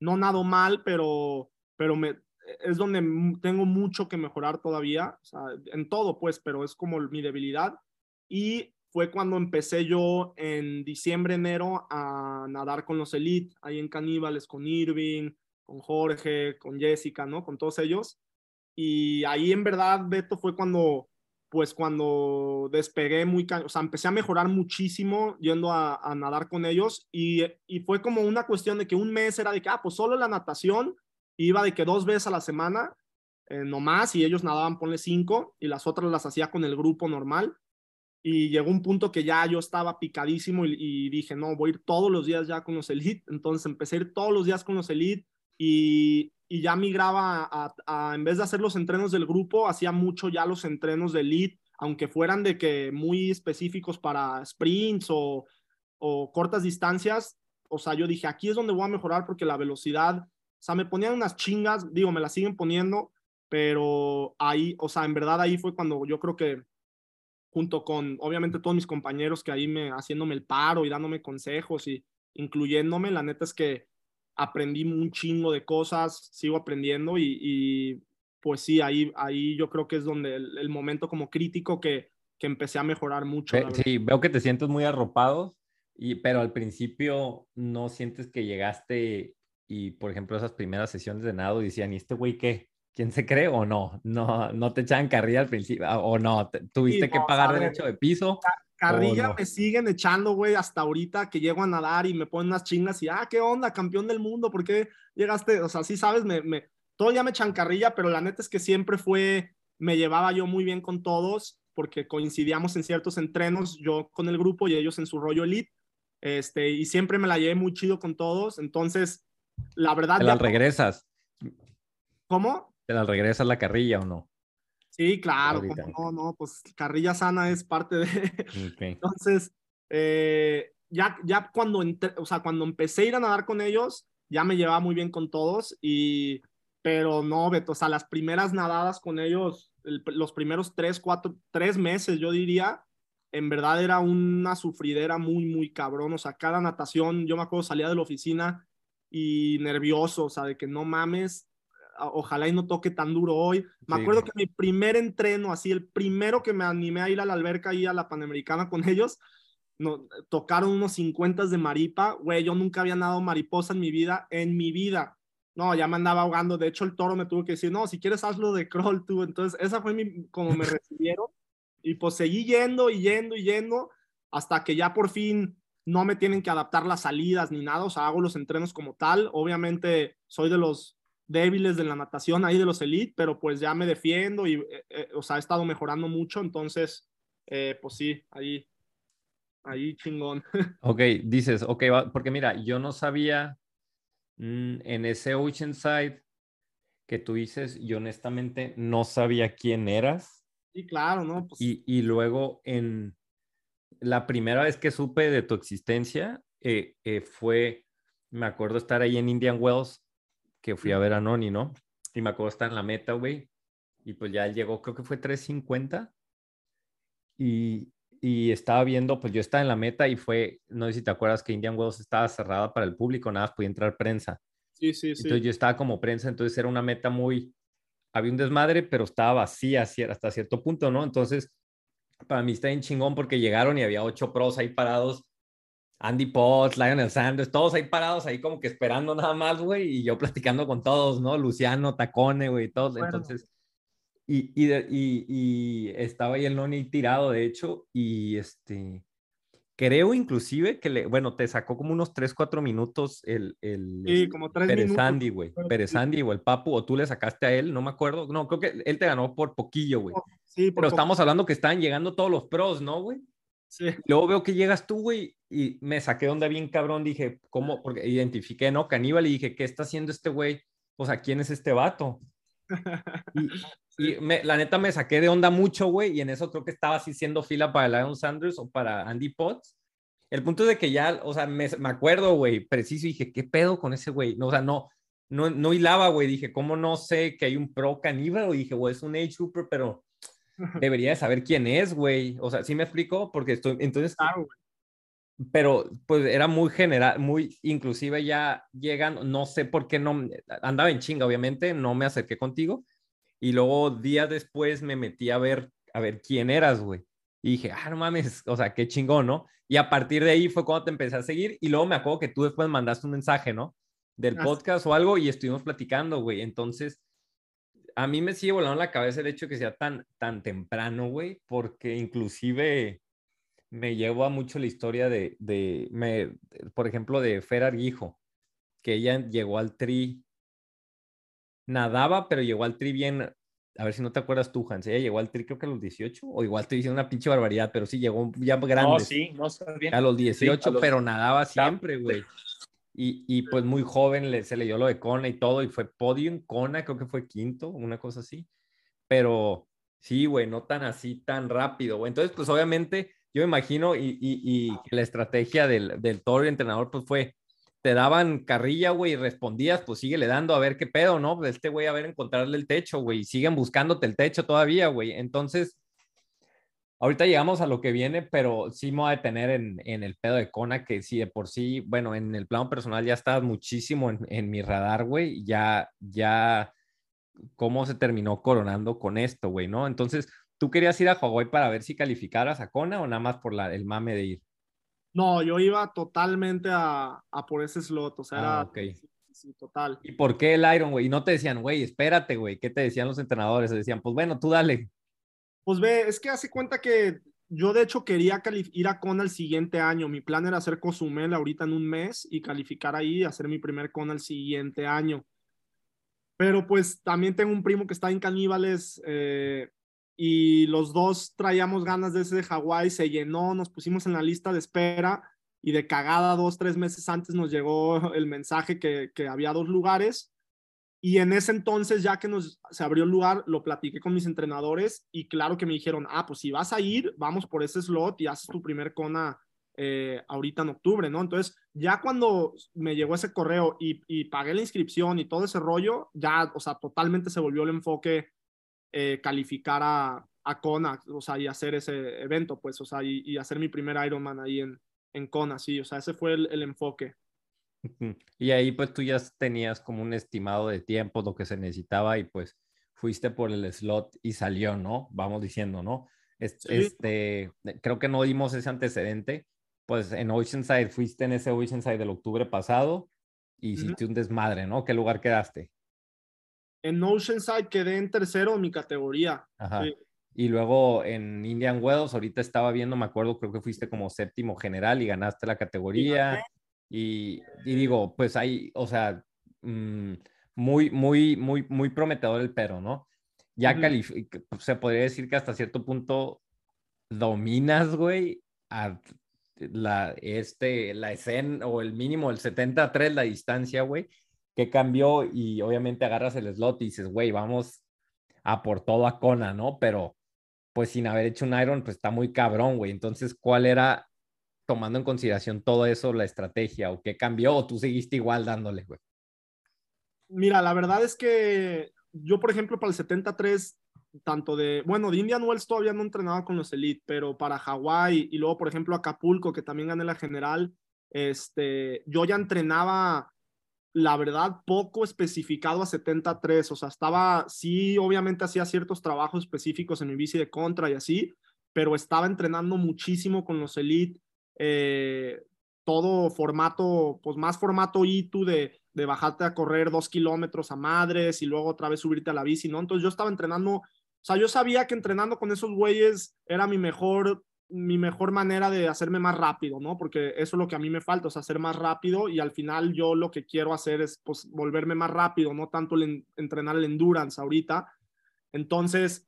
no nado mal, pero, pero me, es donde tengo mucho que mejorar todavía, o sea, en todo pues, pero es como mi debilidad. Y fue cuando empecé yo en diciembre, enero a nadar con los Elite, ahí en Caníbales, con Irving, con Jorge, con Jessica, ¿no? Con todos ellos. Y ahí en verdad, Beto, fue cuando, pues cuando despegué muy, o sea, empecé a mejorar muchísimo yendo a, nadar con ellos y, y, fue como una cuestión de que un mes era de que, ah, pues solo la natación iba de que dos veces a la semana, eh, nomás, y ellos nadaban, ponle cinco, y las otras las hacía con el grupo normal. Y llegó un punto que ya yo estaba picadísimo y, y dije, no, voy a ir todos los días ya con los Elite. Entonces empecé a ir todos los días con los Elite y, ya migraba a, en vez de hacer los entrenos del grupo, hacía mucho ya los entrenos de elite, aunque fueran de que muy específicos para sprints o, o cortas distancias. O sea, yo dije, aquí es donde voy a mejorar porque la velocidad, o sea, me ponían unas chingas, digo, me las siguen poniendo, pero ahí, o sea, en verdad ahí fue cuando yo creo que junto con, obviamente, todos mis compañeros que ahí me, haciéndome el paro y dándome consejos y incluyéndome, la neta es que aprendí un chingo de cosas, sigo aprendiendo y, y pues sí, ahí, ahí yo creo que es donde el, el momento como crítico que, que, empecé a mejorar mucho. Sí, veo que te sientes muy arropado, y, pero al principio no sientes que llegaste y, por ejemplo, esas primeras sesiones de nado decían, ¿y este güey qué? ¿Quién se cree o no? No, no te echaban carrilla al principio o no, tuviste sí, no, que pagar derecho de piso. Carrilla no? me siguen echando, güey, hasta ahorita que llego a nadar y me ponen unas chingas y, ah, ¿qué onda? Campeón del mundo, ¿por qué llegaste? O sea, sí, sabes, me, me, todo ya me echan carrilla, pero la neta es que siempre fue, me llevaba yo muy bien con todos porque coincidíamos en ciertos entrenos, yo con el grupo y ellos en su rollo elite, este, y siempre me la llevé muy chido con todos, entonces, la verdad... ¿Te las regresas? ¿Cómo? ¿Te las regresas la carrilla o no? Sí, claro, no, no, pues carrilla sana es parte de... Okay. Entonces, eh, ya, ya cuando, entré, o sea, cuando empecé a ir a nadar con ellos, ya me llevaba muy bien con todos, y, pero no, Beto, o sea, las primeras nadadas con ellos, el, los primeros tres, cuatro, tres meses, yo diría, en verdad era una sufridera muy, muy cabrón, o sea, cada natación, yo me acuerdo, salía de la oficina y nervioso, o sea, de que no mames, ojalá y no toque tan duro hoy. Me sí. acuerdo que mi primer entreno, así, el primero que me animé a ir a la alberca y a la Panamericana con ellos, no, tocaron unos 50 de maripa, güey, yo nunca había nadado mariposa en mi vida, en mi vida. No, ya me andaba ahogando, de hecho el toro me tuvo que decir, no, si quieres hazlo de crawl tú, entonces esa fue mi, como me recibieron, y pues seguí yendo y yendo y yendo, hasta que ya por fin no me tienen que adaptar las salidas ni nada, o sea, hago los entrenos como tal, obviamente soy de los débiles de la natación ahí de los elite, pero pues ya me defiendo y, eh, eh, o sea, he estado mejorando mucho, entonces, eh, pues sí, ahí, ahí chingón. Ok, dices, ok, porque mira, yo no sabía mmm, en ese Oceanside que tú dices, y honestamente no sabía quién eras. Sí, claro, ¿no? Pues, Y, y luego en la primera vez que supe de tu existencia eh, eh, fue, me acuerdo estar ahí en Indian Wells, que fui a ver a Noni, ¿no? Y me acuerdo estar en la meta, güey. Y pues ya él llegó, creo que fue 350. Y, y estaba viendo, pues yo estaba en la meta y fue, no sé si te acuerdas que Indian Wells estaba cerrada para el público, nada más podía entrar prensa. sí, sí, sí. Entonces yo estaba como prensa, entonces era una meta muy, había un desmadre, pero estaba vacía hasta cierto punto, ¿no? Entonces, para mí está bien chingón porque llegaron y había ocho pros ahí parados, Andy Potts, Lionel Sanders, todos ahí parados, ahí como que esperando nada más, güey, y yo platicando con todos, ¿no? Luciano, Tacone, güey, todos. Bueno. Entonces, y, y, y, y estaba ahí el Noni tirado, de hecho, y este, creo inclusive que le, bueno, te sacó como unos 3, 4 minutos el, el, Sí, como tres Pérez minutos. Andy, güey. Pérez. Andy o el Papu, o tú le sacaste a él, no me acuerdo. No, creo que él te ganó por poquillo, güey. Sí, por Pero poco- estamos hablando que estaban llegando todos los pros, ¿no, güey? Sí. Luego veo que llegas tú, güey, y me saqué onda bien cabrón. Dije, ¿cómo? Porque identifiqué, ¿no? Caníbal y dije, ¿qué está haciendo este güey? O sea, ¿quién es este vato? Y, y me- la neta me saqué de onda mucho, güey, y en eso creo que estaba así siendo fila para Lion Sanders o para Andy Potts. El punto es de que ya, o sea, me, me acuerdo, güey, preciso, y dije, ¿qué pedo con ese güey? No, o sea, no, no, no hilaba, güey. Dije, ¿cómo no sé que hay un pro caníbal? O dije, güey, es un Age Trooper, pero debería de saber quién es, güey. O sea, ¿sí me explico? Porque estoy, entonces, Claro, pero pues era muy general, muy, inclusive ya llegan, no sé por qué no, andaba en chinga, obviamente, no me acerqué contigo. Y luego días después me metí a ver, a ver quién eras, güey. Y dije, ah, no mames, o sea, qué chingón, ¿no? Y a partir de ahí fue cuando te empecé a seguir. Y luego me acuerdo que tú después mandaste un mensaje, ¿no? Del podcast o algo y estuvimos platicando, güey. Entonces, a mí me sigue volando la cabeza el hecho de que sea tan, tan temprano, güey, porque inclusive me lleva mucho la historia de, de me, por ejemplo, de Fer Arguijo, que ella llegó al tri, nadaba, pero llegó al tri bien, a ver si no te acuerdas tú, Hans, ella llegó al tri creo que a los 18, o igual estoy diciendo una pinche barbaridad, pero sí llegó ya grande. No, sí, no está bien. A los 18, a los- pero nadaba siempre, güey. Y, y pues muy joven le, se le dio lo de Kona y todo, y fue podium, Kona creo que fue quinto, una cosa así. Pero sí, güey, no tan así, tan rápido. Entonces, pues obviamente, yo imagino, y, y, y la estrategia del, del toro entrenador, pues fue, te daban carrilla, güey, y respondías, pues síguele dando a ver qué pedo, ¿no? Pues este güey, a ver, encontrarle el techo, güey, siguen buscándote el techo todavía, güey. Entonces, Ahorita llegamos a lo que viene, pero sí me voy a detener en, en el pedo de Kona, que sí, de por sí, bueno, en el plano personal ya estabas muchísimo en, en mi radar, güey. Ya, ya, cómo se terminó coronando con esto, güey, ¿no? Entonces, ¿tú querías ir a Hawái para ver si calificaras a Kona o nada más por la, el mame de ir? No, yo iba totalmente a, a por ese slot, o sea, Ah, era sí, sí, total. ¿Y por qué el Iron, güey? Y no te decían, güey, espérate, güey. ¿Qué te decían los entrenadores? Te decían, pues bueno, tú dale. Pues ve, es que hace cuenta que yo de hecho quería ir a Kona el siguiente año. Mi plan era hacer Cozumel ahorita en un mes y calificar ahí y hacer mi primer Kona el siguiente año. Pero pues también tengo un primo que está en Caníbales eh, y los dos traíamos ganas de ese de Hawái, se llenó, nos pusimos en la lista de espera y de cagada dos, tres meses antes nos llegó el mensaje que había dos lugares. Y en ese entonces, ya que nos, se abrió el lugar, lo platiqué con mis entrenadores y claro que me dijeron, ah, pues si vas a ir, vamos por ese slot y haces tu primer Kona eh, ahorita en octubre, ¿no? Entonces, ya cuando me llegó ese correo y, y pagué la inscripción y todo ese rollo, ya, o sea, totalmente se volvió el enfoque eh, calificar a, a Kona, o sea, y hacer ese evento, pues, o sea, y, y hacer mi primer Ironman ahí en, en Kona, sí, o sea, ese fue el, el enfoque. Y ahí pues tú ya tenías como un estimado de tiempo, lo que se necesitaba y pues fuiste por el slot y salió, ¿no? Vamos diciendo, ¿no? Sí. Este, creo que no dimos ese antecedente, pues en Oceanside fuiste en ese Oceanside del octubre pasado y hiciste un desmadre, ¿no? ¿Qué lugar quedaste? En Oceanside quedé en tercero en mi categoría. Ajá. Sí. Y luego en Indian Wells, ahorita estaba viendo, me acuerdo, creo que fuiste como séptimo general y ganaste la categoría. Y, y digo, pues hay, o sea, mm, muy, muy, muy, muy prometedor el pero, ¿no? Ya califi- se podría decir que hasta cierto punto dominas, güey, a la, este, la escena o el mínimo, el 73, la distancia, güey, ¿qué cambió? Y obviamente agarras el slot y dices, güey, vamos a por todo a Kona, ¿no? Pero pues sin haber hecho un Iron, pues está muy cabrón, güey. Entonces, ¿cuál era, tomando en consideración todo eso, la estrategia? ¿O qué cambió? ¿O tú seguiste igual dándole, güey? Mira, la verdad es que yo, por ejemplo, para el 73, tanto de, bueno, de Indian Wells todavía no entrenaba con los Elite, pero para Hawái y luego, por ejemplo, Acapulco, que también gané la general, este, yo ya entrenaba, la verdad, poco especificado a 73, o sea, estaba, sí, obviamente hacía ciertos trabajos específicos en mi bici de contra y así, pero estaba entrenando muchísimo con los Elite, eh, todo formato, pues más formato ITU de, de bajarte a correr dos kilómetros a madres y luego otra vez subirte a la bici, ¿no? Entonces yo estaba entrenando, o sea, yo sabía que entrenando con esos güeyes era mi mejor, mi mejor manera de hacerme más rápido, ¿no? Porque eso es lo que a mí me falta, o sea, ser más rápido y al final yo lo que quiero hacer es, pues, volverme más rápido, no tanto entrenar el endurance ahorita. Entonces,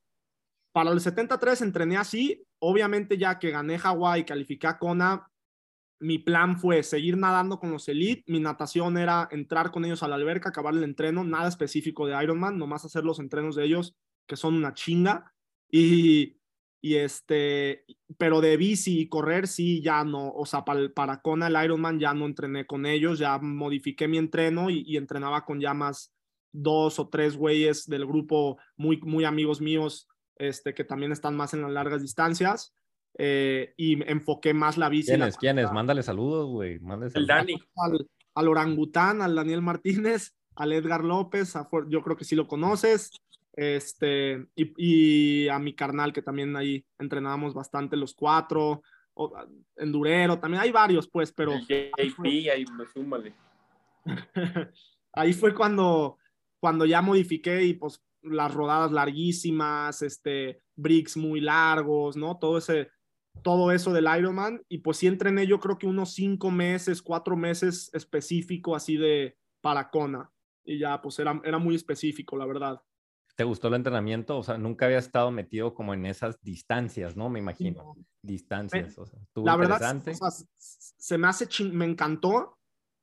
para el 73 entrené así, obviamente ya que gané Hawái, califiqué a Kona, mi plan fue seguir nadando con los Elite. Mi natación era entrar con ellos a la alberca, acabar el entreno, nada específico de Ironman, nomás hacer los entrenos de ellos, que son una chinga. Y, y este, pero de bici y correr sí, ya no, o sea, para, para Kona el Ironman ya no entrené con ellos, ya modifiqué mi entreno y, y entrenaba con ya más dos o tres güeyes del grupo muy, muy amigos míos, este, que también están más en las largas distancias. Eh, y enfoqué más la bici. ¿Quiénes? ¿Quiénes? Mándale saludos, güey. El Dani. Al, al, orangután, al Daniel Martínez, al Edgar López, yo creo que sí lo conoces. Este, y, y, a mi carnal, que también ahí entrenábamos bastante los cuatro. O, endurero, también hay varios, pues, pero. ahí, ahí, súmale. ahí fue cuando, cuando ya modifiqué y pues las rodadas larguísimas, este, bricks muy largos, ¿no? Todo ese, todo eso del Ironman y pues sí entrené yo creo que unos cinco meses, cuatro meses específico así de para Kona y ya pues era, era muy específico, la verdad. ¿Te gustó el entrenamiento? O sea, nunca había estado metido como en esas distancias, ¿no? Me imagino. Distancias. O sea, la verdad, se me hace, me encantó,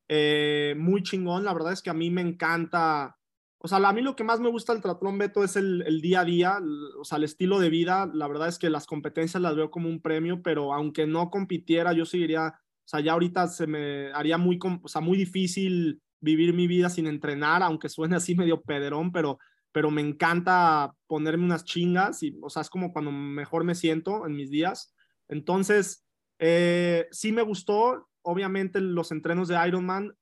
eh, muy chingón. La verdad es que a mí me encanta o sea, a mí lo que más me gusta del triatlón, Beto, es el, el, día a día, o sea, el estilo de vida. La verdad es que las competencias las veo como un premio, pero aunque no compitiera, yo seguiría, o sea, ya ahorita se me haría muy, o sea, muy difícil vivir mi vida sin entrenar, aunque suene así medio pederón, pero, pero me encanta ponerme unas chingas y, o sea, es como cuando mejor me siento en mis días. Entonces, eh, sí me gustó, obviamente los entrenos de Ironman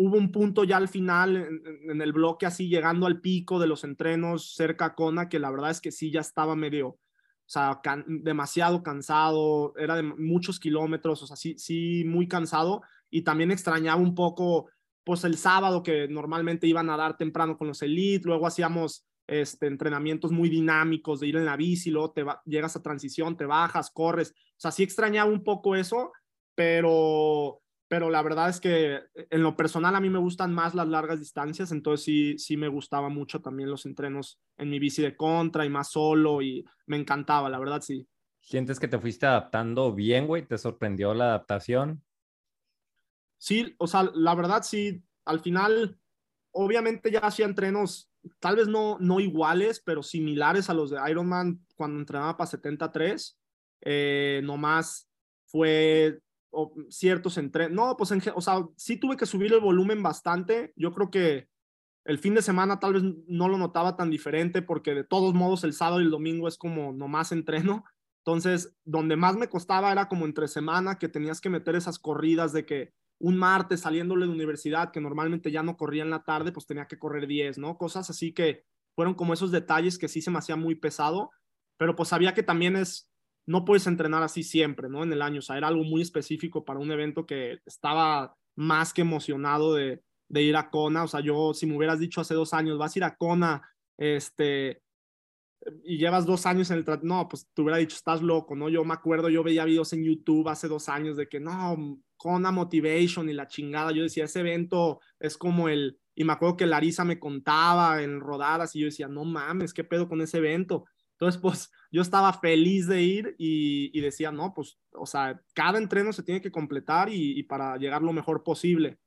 hubo un punto ya al final en, el bloque así llegando al pico de los entrenos cerca a Kona que la verdad es que sí ya estaba medio, o sea, demasiado cansado, era de muchos kilómetros, o sea, sí, sí, muy cansado. Y también extrañaba un poco, pues el sábado que normalmente iban a dar temprano con los Elite, luego hacíamos este, entrenamientos muy dinámicos de ir en la bici, luego te llegas a transición, te bajas, corres, o sea, sí extrañaba un poco eso, pero pero la verdad es que eh, en lo personal a mí me gustan más las largas distancias, entonces sí, sí me gustaba mucho también los entrenos en mi bici de contra y más solo y me encantaba, la verdad sí. ¿Sientes que te fuiste adaptando bien, güey? ¿Te sorprendió la adaptación? Sí, o sea, la verdad sí, al final, obviamente ya hacía entrenos, tal vez no, no iguales, pero similares a los de Ironman cuando entrenaba para 73, eh, nomás fue o ciertos entre No, pues en, o sea, sí tuve que subir el volumen bastante. Yo creo que el fin de semana tal vez no lo notaba tan diferente porque de todos modos el sábado y el domingo es como nomás entreno. Entonces, donde más me costaba era como entre semana que tenías que meter esas corridas de que un martes saliéndole de universidad, que normalmente ya no corría en la tarde, pues tenía que correr 10, ¿no? Cosas así que fueron como esos detalles que sí se me hacía muy pesado, pero pues sabía que también es no puedes entrenar así siempre, ¿no? En el año, o sea, era algo muy específico para un evento que estaba más que emocionado de, ir a Kona, o sea, yo si me hubieras dicho hace dos años, vas a ir a Kona, este, y llevas dos años en el no, pues te hubiera dicho, estás loco, ¿no? Yo me acuerdo, yo veía videos en YouTube hace dos años de que no, Kona Motivation y la chingada, yo decía, ese evento es como el, y me acuerdo que Larisa me contaba en rodadas y yo decía, no mames, ¿qué pedo con ese evento? Entonces, pues yo estaba feliz de ir y, decía, no, pues, o sea, cada entreno se tiene que completar y, para llegar lo mejor posible.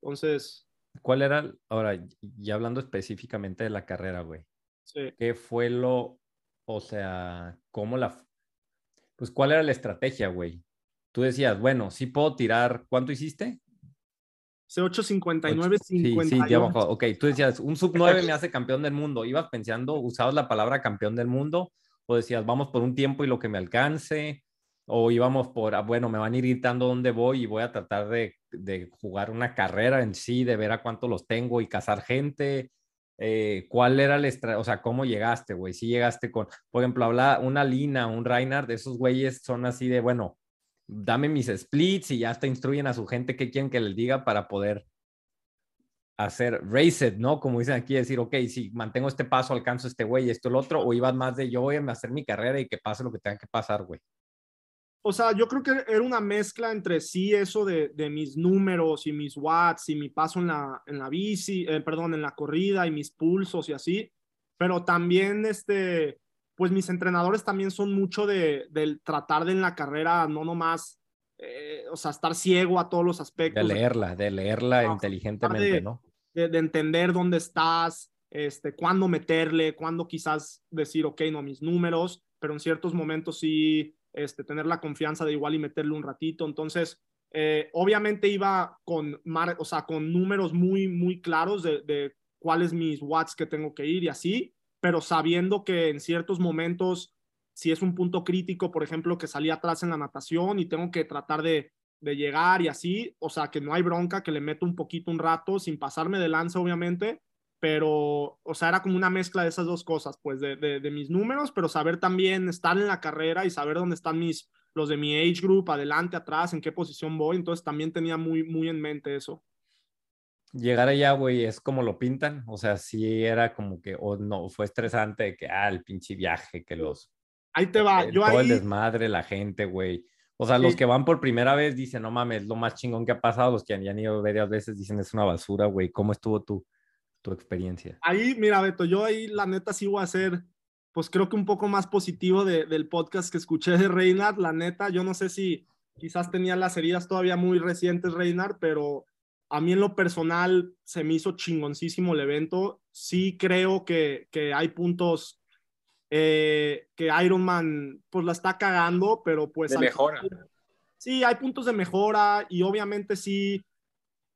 Entonces... ¿cuál era, ahora, ya hablando específicamente de la carrera, güey? Sí. ¿Qué fue lo, o sea, cómo la, pues cuál era la estrategia, güey? Tú decías, bueno, sí puedo tirar, ¿cuánto hiciste? C859, Sí, sí, ya bajó. Ok, tú decías, un sub 9 me hace campeón del mundo. ¿Ibas pensando, usabas la palabra campeón del mundo? ¿O decías, vamos por un tiempo y lo que me alcance? ¿O íbamos por, ah, bueno, me van a ir gritando dónde voy y voy a tratar de, de jugar una carrera en sí, de ver a cuánto los tengo y cazar gente? Eh, ¿Cuál era la estrategia? O sea, ¿cómo llegaste, güey? Si llegaste con, por ejemplo, habla una Lina, un Reinhardt, esos güeyes son así de, bueno, dame mis splits y ya hasta instruyen a su gente qué quieren que les diga para poder hacer race it, ¿no? Como dicen aquí, decir, ok, si mantengo este paso, alcanzo este güey, esto, el otro, o ibas más de yo voy a hacer mi carrera y que pase lo que tenga que pasar, güey. O sea, yo creo que era una mezcla entre sí eso de, de mis números y mis watts y mi paso en la, en la bici, eh, perdón, en la corrida y mis pulsos y así, pero también este, pues mis entrenadores también son mucho de, del tratar de en la carrera no nomás, eh, o sea, estar ciego a todos los De aspectos. leerla, de leerla No, inteligentemente, de- ¿no? de, de entender dónde estás, este, cuándo meterle, cuándo quizás decir, ok, no, mis números, pero en ciertos momentos sí, este, tener la confianza de igual y meterle un ratito. Entonces, eh, obviamente iba con, mar, o sea, con números muy, muy claros de, de cuáles mis watts que tengo que ir y así, pero sabiendo que en ciertos momentos, si es un punto crítico, por ejemplo, que salí atrás en la natación y tengo que tratar de, de llegar y así, o sea, que no hay bronca, que le meto un poquito un rato sin pasarme de lanza, obviamente, pero, o sea, era como una mezcla de esas dos cosas, pues de, de, mis números, pero saber también estar en la carrera y saber dónde están mis, los de mi age group, adelante, atrás, en qué posición voy, entonces también tenía muy, muy en mente eso. Llegar allá, güey, es como lo pintan. O sea, sí era como que, o no, fue estresante de que, ah, el pinche viaje, que los. Ahí te va, eh, yo todo el ahí, desmadre, la gente, güey. O sea, los Sí. que van por primera vez dicen, no mames, lo más chingón que ha pasado. Los que han, ya han ido varias veces dicen, es una basura, güey. ¿Cómo estuvo tu, tu experiencia? ahí, mira, Beto, yo ahí la neta sí voy a ser, pues creo que un poco más positivo de, del podcast que escuché de Reinhardt, la neta, yo no sé si quizás tenía las heridas todavía muy recientes Reinhardt, pero a mí en lo personal se me hizo chingoncísimo el evento. Sí creo que, que hay puntos eh, que Ironman pues la está cagando, pero pues... De mejora. final- sí, hay puntos de mejora y obviamente sí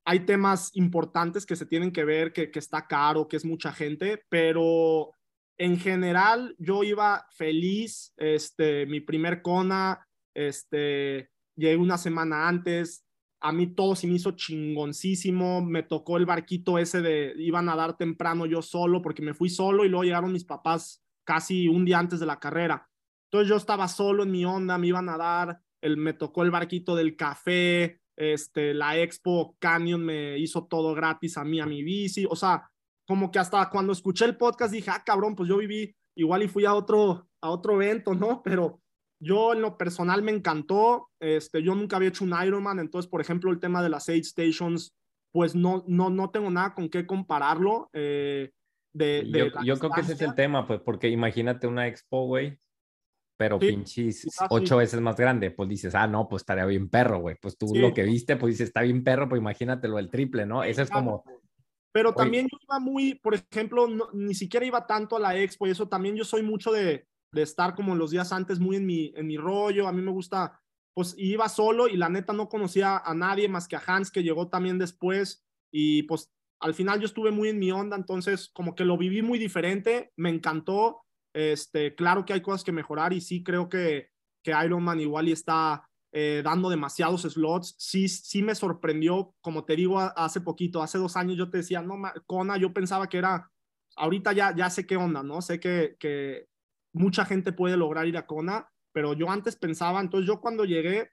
hay temas importantes que se tienen que ver, que, que está caro, que es mucha gente, pero en general yo iba feliz, este, mi primer Kona, este, llegué una semana antes, a mí todo se me hizo chingoncísimo, me tocó el barquito ese de, iban a dar temprano yo solo, porque me fui solo y luego llegaron mis papás casi un día antes de la carrera. Entonces yo estaba solo en mi onda, me iban a dar, el, me tocó el barquito del café, este, la Expo Canyon me hizo todo gratis a mí, a mi bici, o sea, como que hasta cuando escuché el podcast dije, ah, cabrón, pues yo viví igual y fui a otro, a otro evento, ¿no? Pero yo en lo personal me encantó, este, yo nunca había hecho un Ironman, entonces, por ejemplo, el tema de las aid stations, pues no, no, no tengo nada con qué compararlo. eh, de, de Yo, yo creo que ese es el tema, pues, porque imagínate una expo, güey, pero Sí, pinches quizás ocho sí. veces más grande, pues dices, ah, no, pues estaría bien perro, güey. Pues tú Sí. lo que viste, pues dices, está bien perro, pues imagínatelo el triple, ¿no? Eso es como, Pero Oye. también yo iba muy, por ejemplo, no- ni siquiera iba tanto a la expo y eso también yo soy mucho de, de estar como los días antes muy en mi, en mi rollo. A mí me gusta, pues iba solo y la neta no conocía a nadie más que a Hans que llegó también después y pues al final yo estuve muy en mi onda, entonces como que lo viví muy diferente, me encantó. Este, claro que hay cosas que mejorar y sí creo que, que Ironman igual y está eh, dando demasiados slots. Sí, sí me sorprendió, como te digo, hace poquito, hace dos años yo te decía, no, Kona, yo pensaba que era, ahorita ya, ya sé qué onda, ¿no? Sé que, que mucha gente puede lograr ir a Kona, pero yo antes pensaba, entonces yo cuando llegué,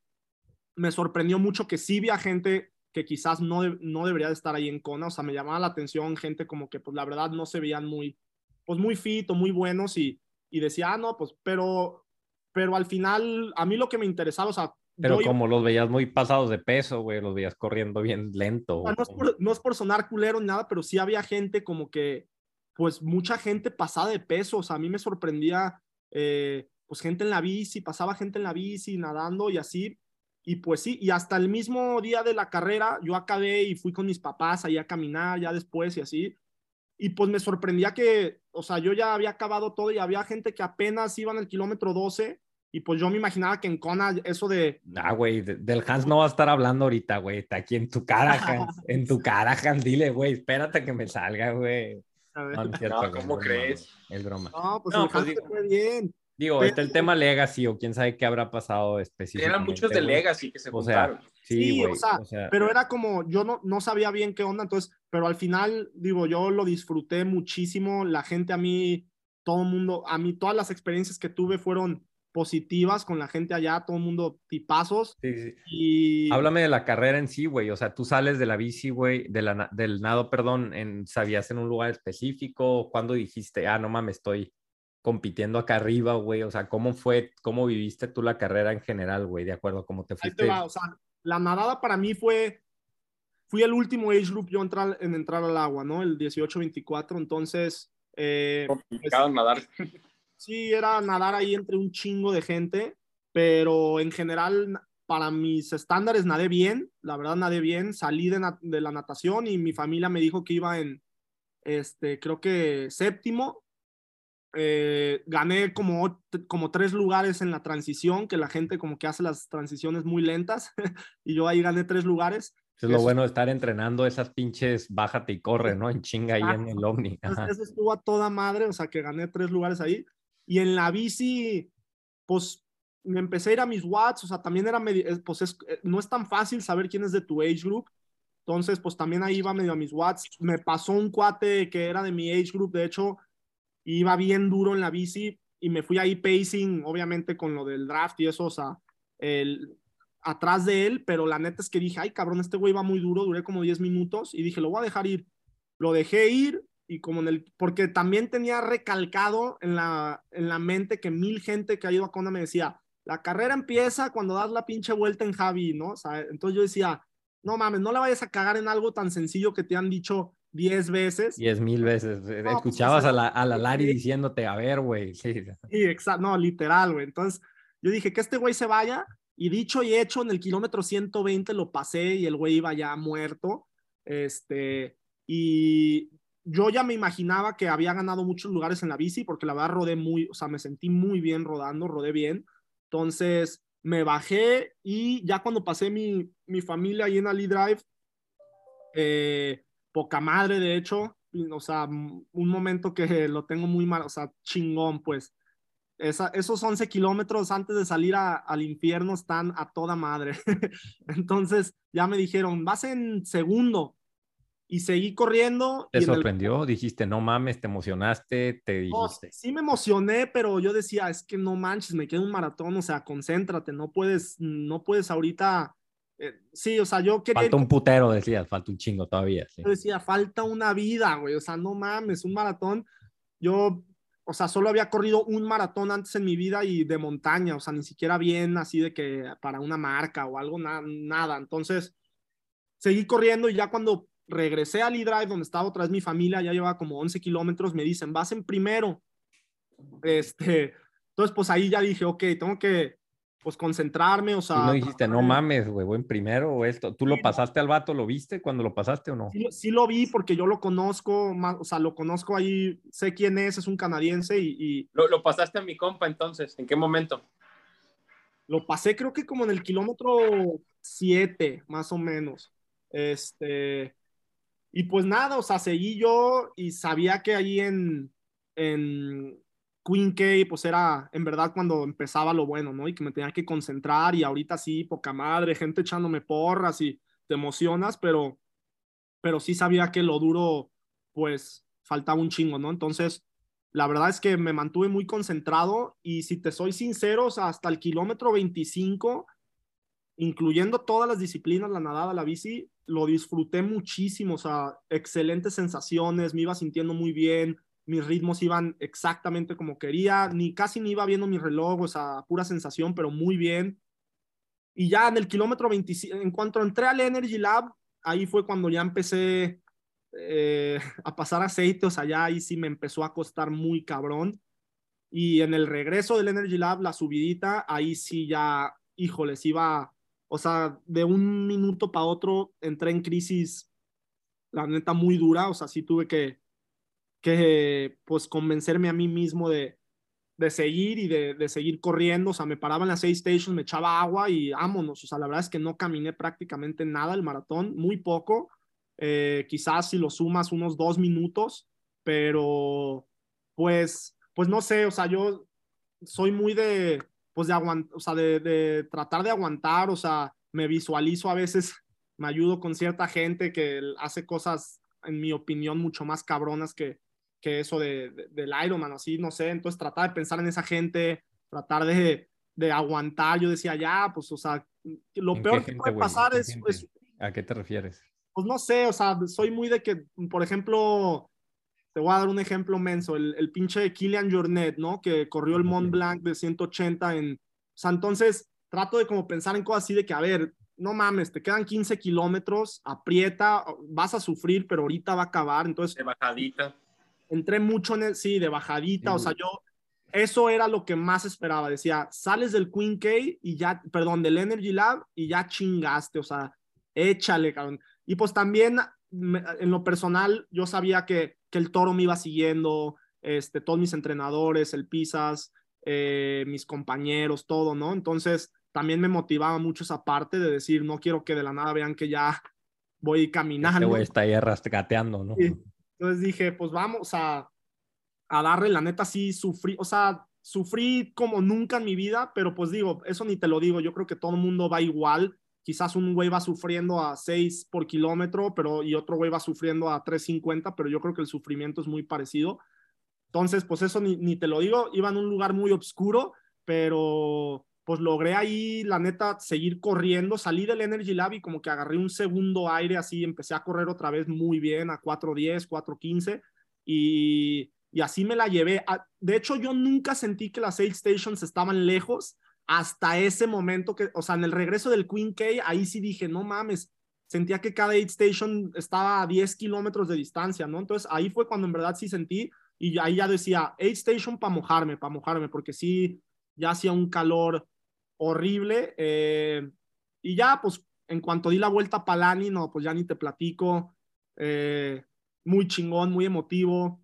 me sorprendió mucho que sí había gente que quizás no, no debería de estar ahí en Kona, o sea, me llamaba la atención gente como que, pues la verdad, no se veían muy, pues muy fit o muy buenos y, y decía, ah, no, pues, pero, pero al final, a mí lo que me interesaba, o sea, pero iba- como los veías muy pasados de peso, güey, los veías corriendo bien lento. no, es por, no es por sonar culero ni nada, pero sí había gente como que, pues mucha gente pasada de peso, o sea, a mí me sorprendía, eh, pues gente en la bici, pasaba gente en la bici, nadando y así, y pues sí, y hasta el mismo día de la carrera yo acabé y fui con mis papás ahí a caminar ya después y así. Y pues me sorprendía que, o sea, yo ya había acabado todo y había gente que apenas iba en el kilómetro 12 y pues yo me imaginaba que en Kona eso de... Ah, güey, del Hans no va a estar hablando ahorita, güey. Está aquí en tu cara, Hans. en tu cara, Hans. Dile, güey, espérate que me salga, güey. No, no, cierto, ¿cómo crees? Es broma. No, pues no, pues, digo, fue bien. Digo, está el tema Legacy o quién sabe qué habrá pasado específicamente. Eran muchos de Legacy que se juntaron. sí, güey. o, sea, pero era como, yo no, no sabía bien qué onda, entonces, pero al final, digo, yo lo disfruté muchísimo. La gente a mí, todo el mundo, a mí todas las experiencias que tuve fueron positivas con la gente allá, todo el mundo tipazos. Sí, sí. Y... Háblame de la carrera en sí, güey. O sea, tú sales de la bici, güey, de la, del nado, perdón, en, ¿sabías en un lugar específico? ¿Cuándo dijiste, ah, no mames, estoy compitiendo acá arriba, güey? O sea, ¿cómo fue, cómo viviste tú la carrera en general, güey? De acuerdo a cómo te fuiste. o sea, la nadada para mí fue, fui el último age group yo entrar, en entrar al agua, ¿no? El 18-24, entonces... Eh, Complicado pues, nadar. sí era nadar ahí entre un chingo de gente, pero en general para mis estándares nadé bien, la verdad nadé bien, salí de, la natación y mi familia me dijo que iba en, este, creo que séptimo, eh, gané como, como tres lugares en la transición, que la gente como que hace las transiciones muy lentas, y yo ahí gané tres lugares. es lo bueno de estar entrenando esas pinches bájate y corre, ¿no? En chinga ahí en el Omni. Eso estuvo a toda madre, o sea que gané tres lugares ahí. Y en la bici, pues me empecé a ir a mis watts, o sea, también era medio, pues es, eh, no es tan fácil saber quién es de tu age group. Entonces, pues también ahí iba medio a mis watts. Me pasó un cuate que era de mi age group, de hecho, iba bien duro en la bici y me fui ahí pacing, obviamente con lo del draft y eso, o sea, el, atrás de él, pero la neta es que dije, ay cabrón, este güey va muy duro, duré como 10 minutos y dije, lo voy a dejar ir. Lo dejé ir y como en el, porque también tenía recalcado en la, en la mente que mil gente que ha ido a Kona me decía, la carrera empieza cuando das la pinche vuelta en Javi, ¿no? O sea, entonces yo decía, no mames, no la vayas a cagar en algo tan sencillo que te han dicho diez veces. Diez mil veces. Eh, pues, Escuchabas a, la, a la Lari diciéndote, a ver, güey. Sí, sí exacto, no, literal, güey. Entonces yo dije que este güey se vaya y dicho y hecho, en el kilómetro 120 lo pasé y el güey iba ya muerto. Este, y yo ya me imaginaba que había ganado muchos lugares en la bici porque la verdad rodé muy, o sea, me sentí muy bien rodando, rodé bien. Entonces me bajé y ya cuando pasé mi, mi familia ahí en Ali Drive, eh, poca madre de hecho, o sea, un momento que lo tengo muy mal, o sea, chingón, pues. Esa, esos 11 kilómetros antes de salir al infierno están a toda madre. Entonces ya me dijeron, vas en segundo, y seguí corriendo. ¿Te sorprendió? Dijiste, no mames, te emocionaste, te dijiste. sí me emocioné, pero yo decía, es que no manches, me queda un maratón, o sea, concéntrate, no puedes, no puedes ahorita. Eh, sí, o sea, yo quería. Falta un putero, decías, falta un chingo todavía. Yo decía, falta una vida, güey, o sea, no mames, un maratón. Yo, o sea, solo había corrido un maratón antes en mi vida y de montaña, o sea, ni siquiera bien así de que para una marca o algo, nada. Entonces, seguí corriendo y ya cuando regresé al E-Drive donde estaba otra vez mi familia, ya llevaba como 11 kilómetros, me dicen, vas en primero. Este, entonces, pues ahí ya dije, ok, tengo que, pues, concentrarme, o sea... no dijiste, no mames, güey, voy en primero o esto. ¿Tú lo pasaste al vato, lo viste cuando lo pasaste o no? Sí, lo vi porque yo lo conozco, o sea, lo conozco ahí, sé quién es, es un canadiense y... Lo, lo pasaste a mi compa entonces, ¿en qué momento? Lo pasé creo que como en el kilómetro 7, más o menos. Este, y pues nada, o sea, seguí yo y sabía que ahí en, en Queen K, pues era en verdad cuando empezaba lo bueno, ¿no? Y que me tenía que concentrar y ahorita sí, poca madre, gente echándome porras y te emocionas, pero, pero sí sabía que lo duro, pues faltaba un chingo, ¿no? Entonces, la verdad es que me mantuve muy concentrado y si te soy sincero, hasta el kilómetro 25, incluyendo todas las disciplinas, la nadada, la bici, lo disfruté muchísimo, o sea, excelentes sensaciones, me iba sintiendo muy bien, mis ritmos iban exactamente como quería, ni casi ni iba viendo mi reloj, o sea, pura sensación, pero muy bien. Y ya en el kilómetro 25, en cuanto entré al Energy Lab, ahí fue cuando ya empecé eh, a pasar aceite, o sea, ya ahí sí me empezó a costar muy cabrón. Y en el regreso del Energy Lab, la subidita, ahí sí ya, híjoles, iba o sea, de un minuto para otro entré en crisis, la neta, muy dura, o sea, sí tuve que, que pues, convencerme a mí mismo de, de seguir y de, de, seguir corriendo, o sea, me paraba en las seis stations, me echaba agua y vámonos, o sea, la verdad es que no caminé prácticamente nada el maratón, muy poco, eh, quizás si lo sumas unos dos minutos, pero pues, pues no sé, o sea, yo soy muy de, pues de aguantar, o sea, de, de, tratar de aguantar, o sea, me visualizo a veces, me ayudo con cierta gente que hace cosas, en mi opinión, mucho más cabronas que, que eso de, de, del Ironman, así, no sé, entonces tratar de pensar en esa gente, tratar de, de aguantar, yo decía, ya, pues, o sea, lo peor que puede pasar es, es, ¿A qué te refieres? Pues no sé, o sea, soy muy de que, por ejemplo, te voy a dar un ejemplo menso, el, el pinche Kilian Jornet, ¿no? Que corrió el Mont Blanc de 180 en... O sea, entonces trato de como pensar en cosas así de que, a ver, no mames, te quedan 15 kilómetros, aprieta, vas a sufrir, pero ahorita va a acabar, entonces... De bajadita. Entré mucho en el, sí, de bajadita, o sea, yo, eso era lo que más esperaba, decía, sales del Queen K y ya, perdón, del Energy Lab y ya chingaste, o sea, échale, cabrón. Y pues también en lo personal, yo sabía que, que el toro me iba siguiendo, este, todos mis entrenadores, el Pisas, eh, mis compañeros, todo, ¿no? Entonces, también me motivaba mucho esa parte de decir, no quiero que de la nada vean que ya voy caminando. Este güey está ahí rascateando, ¿no? Sí. Entonces dije, pues vamos a, a darle, la neta sí sufrí, o sea, sufrí como nunca en mi vida, pero pues digo, eso ni te lo digo, yo creo que todo el mundo va igual, quizás un güey va sufriendo a 6 por kilómetro, pero y otro güey va sufriendo a 3.50, pero yo creo que el sufrimiento es muy parecido. Entonces, pues eso ni, ni, te lo digo, iba en un lugar muy oscuro, pero pues logré ahí, la neta, seguir corriendo, salí del Energy Lab y como que agarré un segundo aire así, empecé a correr otra vez muy bien a 4.10, 4.15 y, y así me la llevé. De hecho, yo nunca sentí que las aid stations estaban lejos hasta ese momento que, o sea, en el regreso del Queen K, ahí sí dije, no mames, sentía que cada aid station estaba a 10 kilómetros de distancia, ¿no? Entonces ahí fue cuando en verdad sí sentí y ahí ya decía, aid station para mojarme, para mojarme, porque sí, ya hacía un calor horrible. Eh, y ya, pues, en cuanto di la vuelta a Palani, no, pues ya ni te platico. Eh, muy chingón, muy emotivo.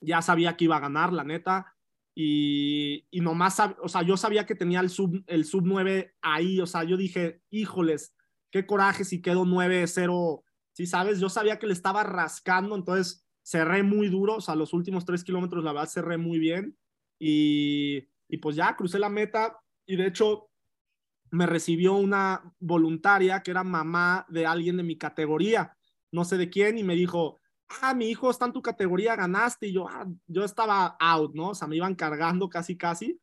Ya sabía que iba a ganar, la neta. Y, y nomás, o sea, yo sabía que tenía el sub, el sub 9 ahí. O sea, yo dije, híjoles, qué coraje si quedo 9-0. Sí, sabes, yo sabía que le estaba rascando, entonces cerré muy duro. O sea, los últimos tres kilómetros, la verdad, cerré muy bien. Y, y pues ya crucé la meta y de hecho me recibió una voluntaria que era mamá de alguien de mi categoría, no sé de quién, y me dijo, ah, mi hijo está en tu categoría, ganaste, y yo, ah, yo estaba out, ¿no? O sea, me iban cargando casi, casi.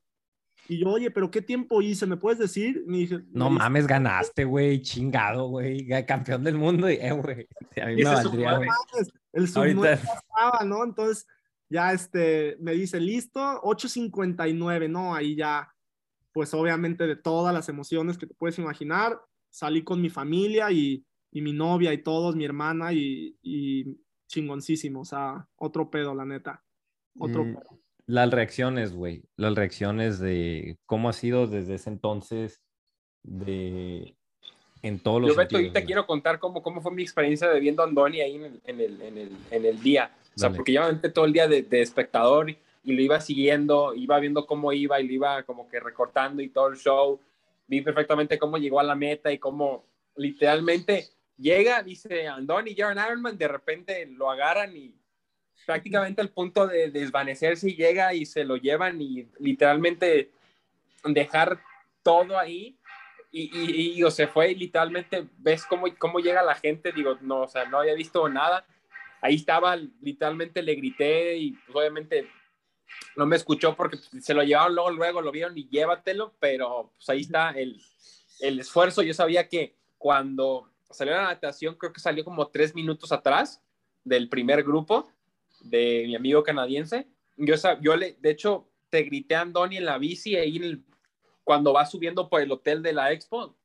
Y yo, oye, pero ¿qué tiempo hice? ¿Me puedes decir? Me dije, no me mames, ganaste, güey, chingado, güey, campeón del mundo, eh, güey. A mí me valdría, güey. El sub estaba, ¿no? Entonces, ya este, me dice, listo, 8.59, ¿no? Ahí ya, pues obviamente de todas las emociones que te puedes imaginar, salí con mi familia y, y mi novia y todos, mi hermana y, y, chingoncísimo, o sea, otro pedo, la neta, otro mm, pedo. Las reacciones, güey, las reacciones de cómo ha sido desde ese entonces, de en todos los Yo, Beto, ahorita quiero contar cómo, cómo fue mi experiencia de viendo a Andoni ahí en el, en el, en el, en el día. O sea, Dale. porque yo me todo el día de, de espectador y, y lo iba siguiendo, iba viendo cómo iba y lo iba como que recortando y todo el show. Vi perfectamente cómo llegó a la meta y cómo literalmente llega, dice Andoni, Jaron Ironman, de repente lo agarran y prácticamente al punto de desvanecerse y llega y se lo llevan y literalmente dejar todo ahí y, y, y o se fue y literalmente ves cómo, cómo llega la gente, digo, no, o sea, no había visto nada. Ahí estaba, literalmente le grité y pues, obviamente no me escuchó porque se lo llevaron luego, luego lo vieron y llévatelo, pero pues ahí está el, el esfuerzo. Yo sabía que cuando salió la natación, creo que salió como tres minutos atrás del primer grupo de mi amigo canadiense. Yo, yo le, de hecho, te grité a Andoni en la bici ahí en el, cuando vas subiendo por el hotel de la expo,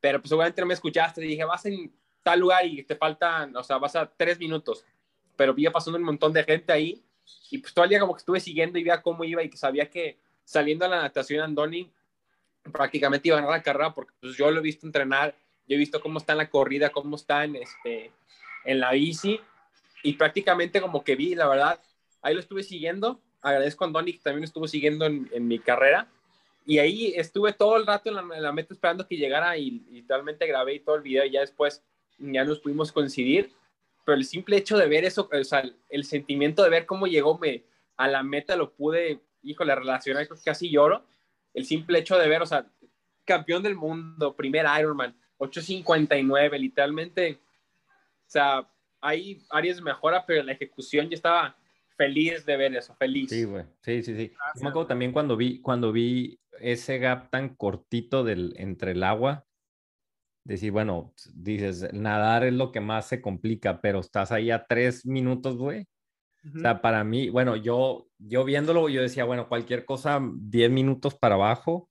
pero pues obviamente no me escuchaste. Dije, vas en tal lugar y te faltan, o sea, vas a tres minutos, pero vi pasando un montón de gente ahí y pues todo el día como que estuve siguiendo y veía cómo iba y que sabía que saliendo a la natación Andoni prácticamente iba a ganar la carrera porque pues, yo lo he visto entrenar, yo he visto cómo está en la corrida, cómo está en, este, en la bici y prácticamente como que vi, la verdad, ahí lo estuve siguiendo. Agradezco a Andoni que también estuvo siguiendo en, en, mi carrera. Y ahí estuve todo el rato en la, en la meta esperando que llegara y, y realmente grabé todo el video y ya después ya nos pudimos coincidir. Pero el simple hecho de ver eso, o sea, el, sentimiento de ver cómo llegó me, a la meta lo pude, híjole, relacionar, casi lloro. El simple hecho de ver, o sea, campeón del mundo, primer Ironman, 8.59, literalmente, o sea, hay áreas mejora, pero la ejecución yo estaba feliz de ver eso, feliz. Sí, güey, sí, sí, sí. Yo me acuerdo también cuando vi, cuando vi ese gap tan cortito del, entre el agua, decir, bueno, dices, nadar es lo que más se complica, pero estás ahí a tres minutos, güey. O sea, para mí, bueno, yo, yo viéndolo, yo decía, bueno, cualquier cosa, 10 minutos para abajo,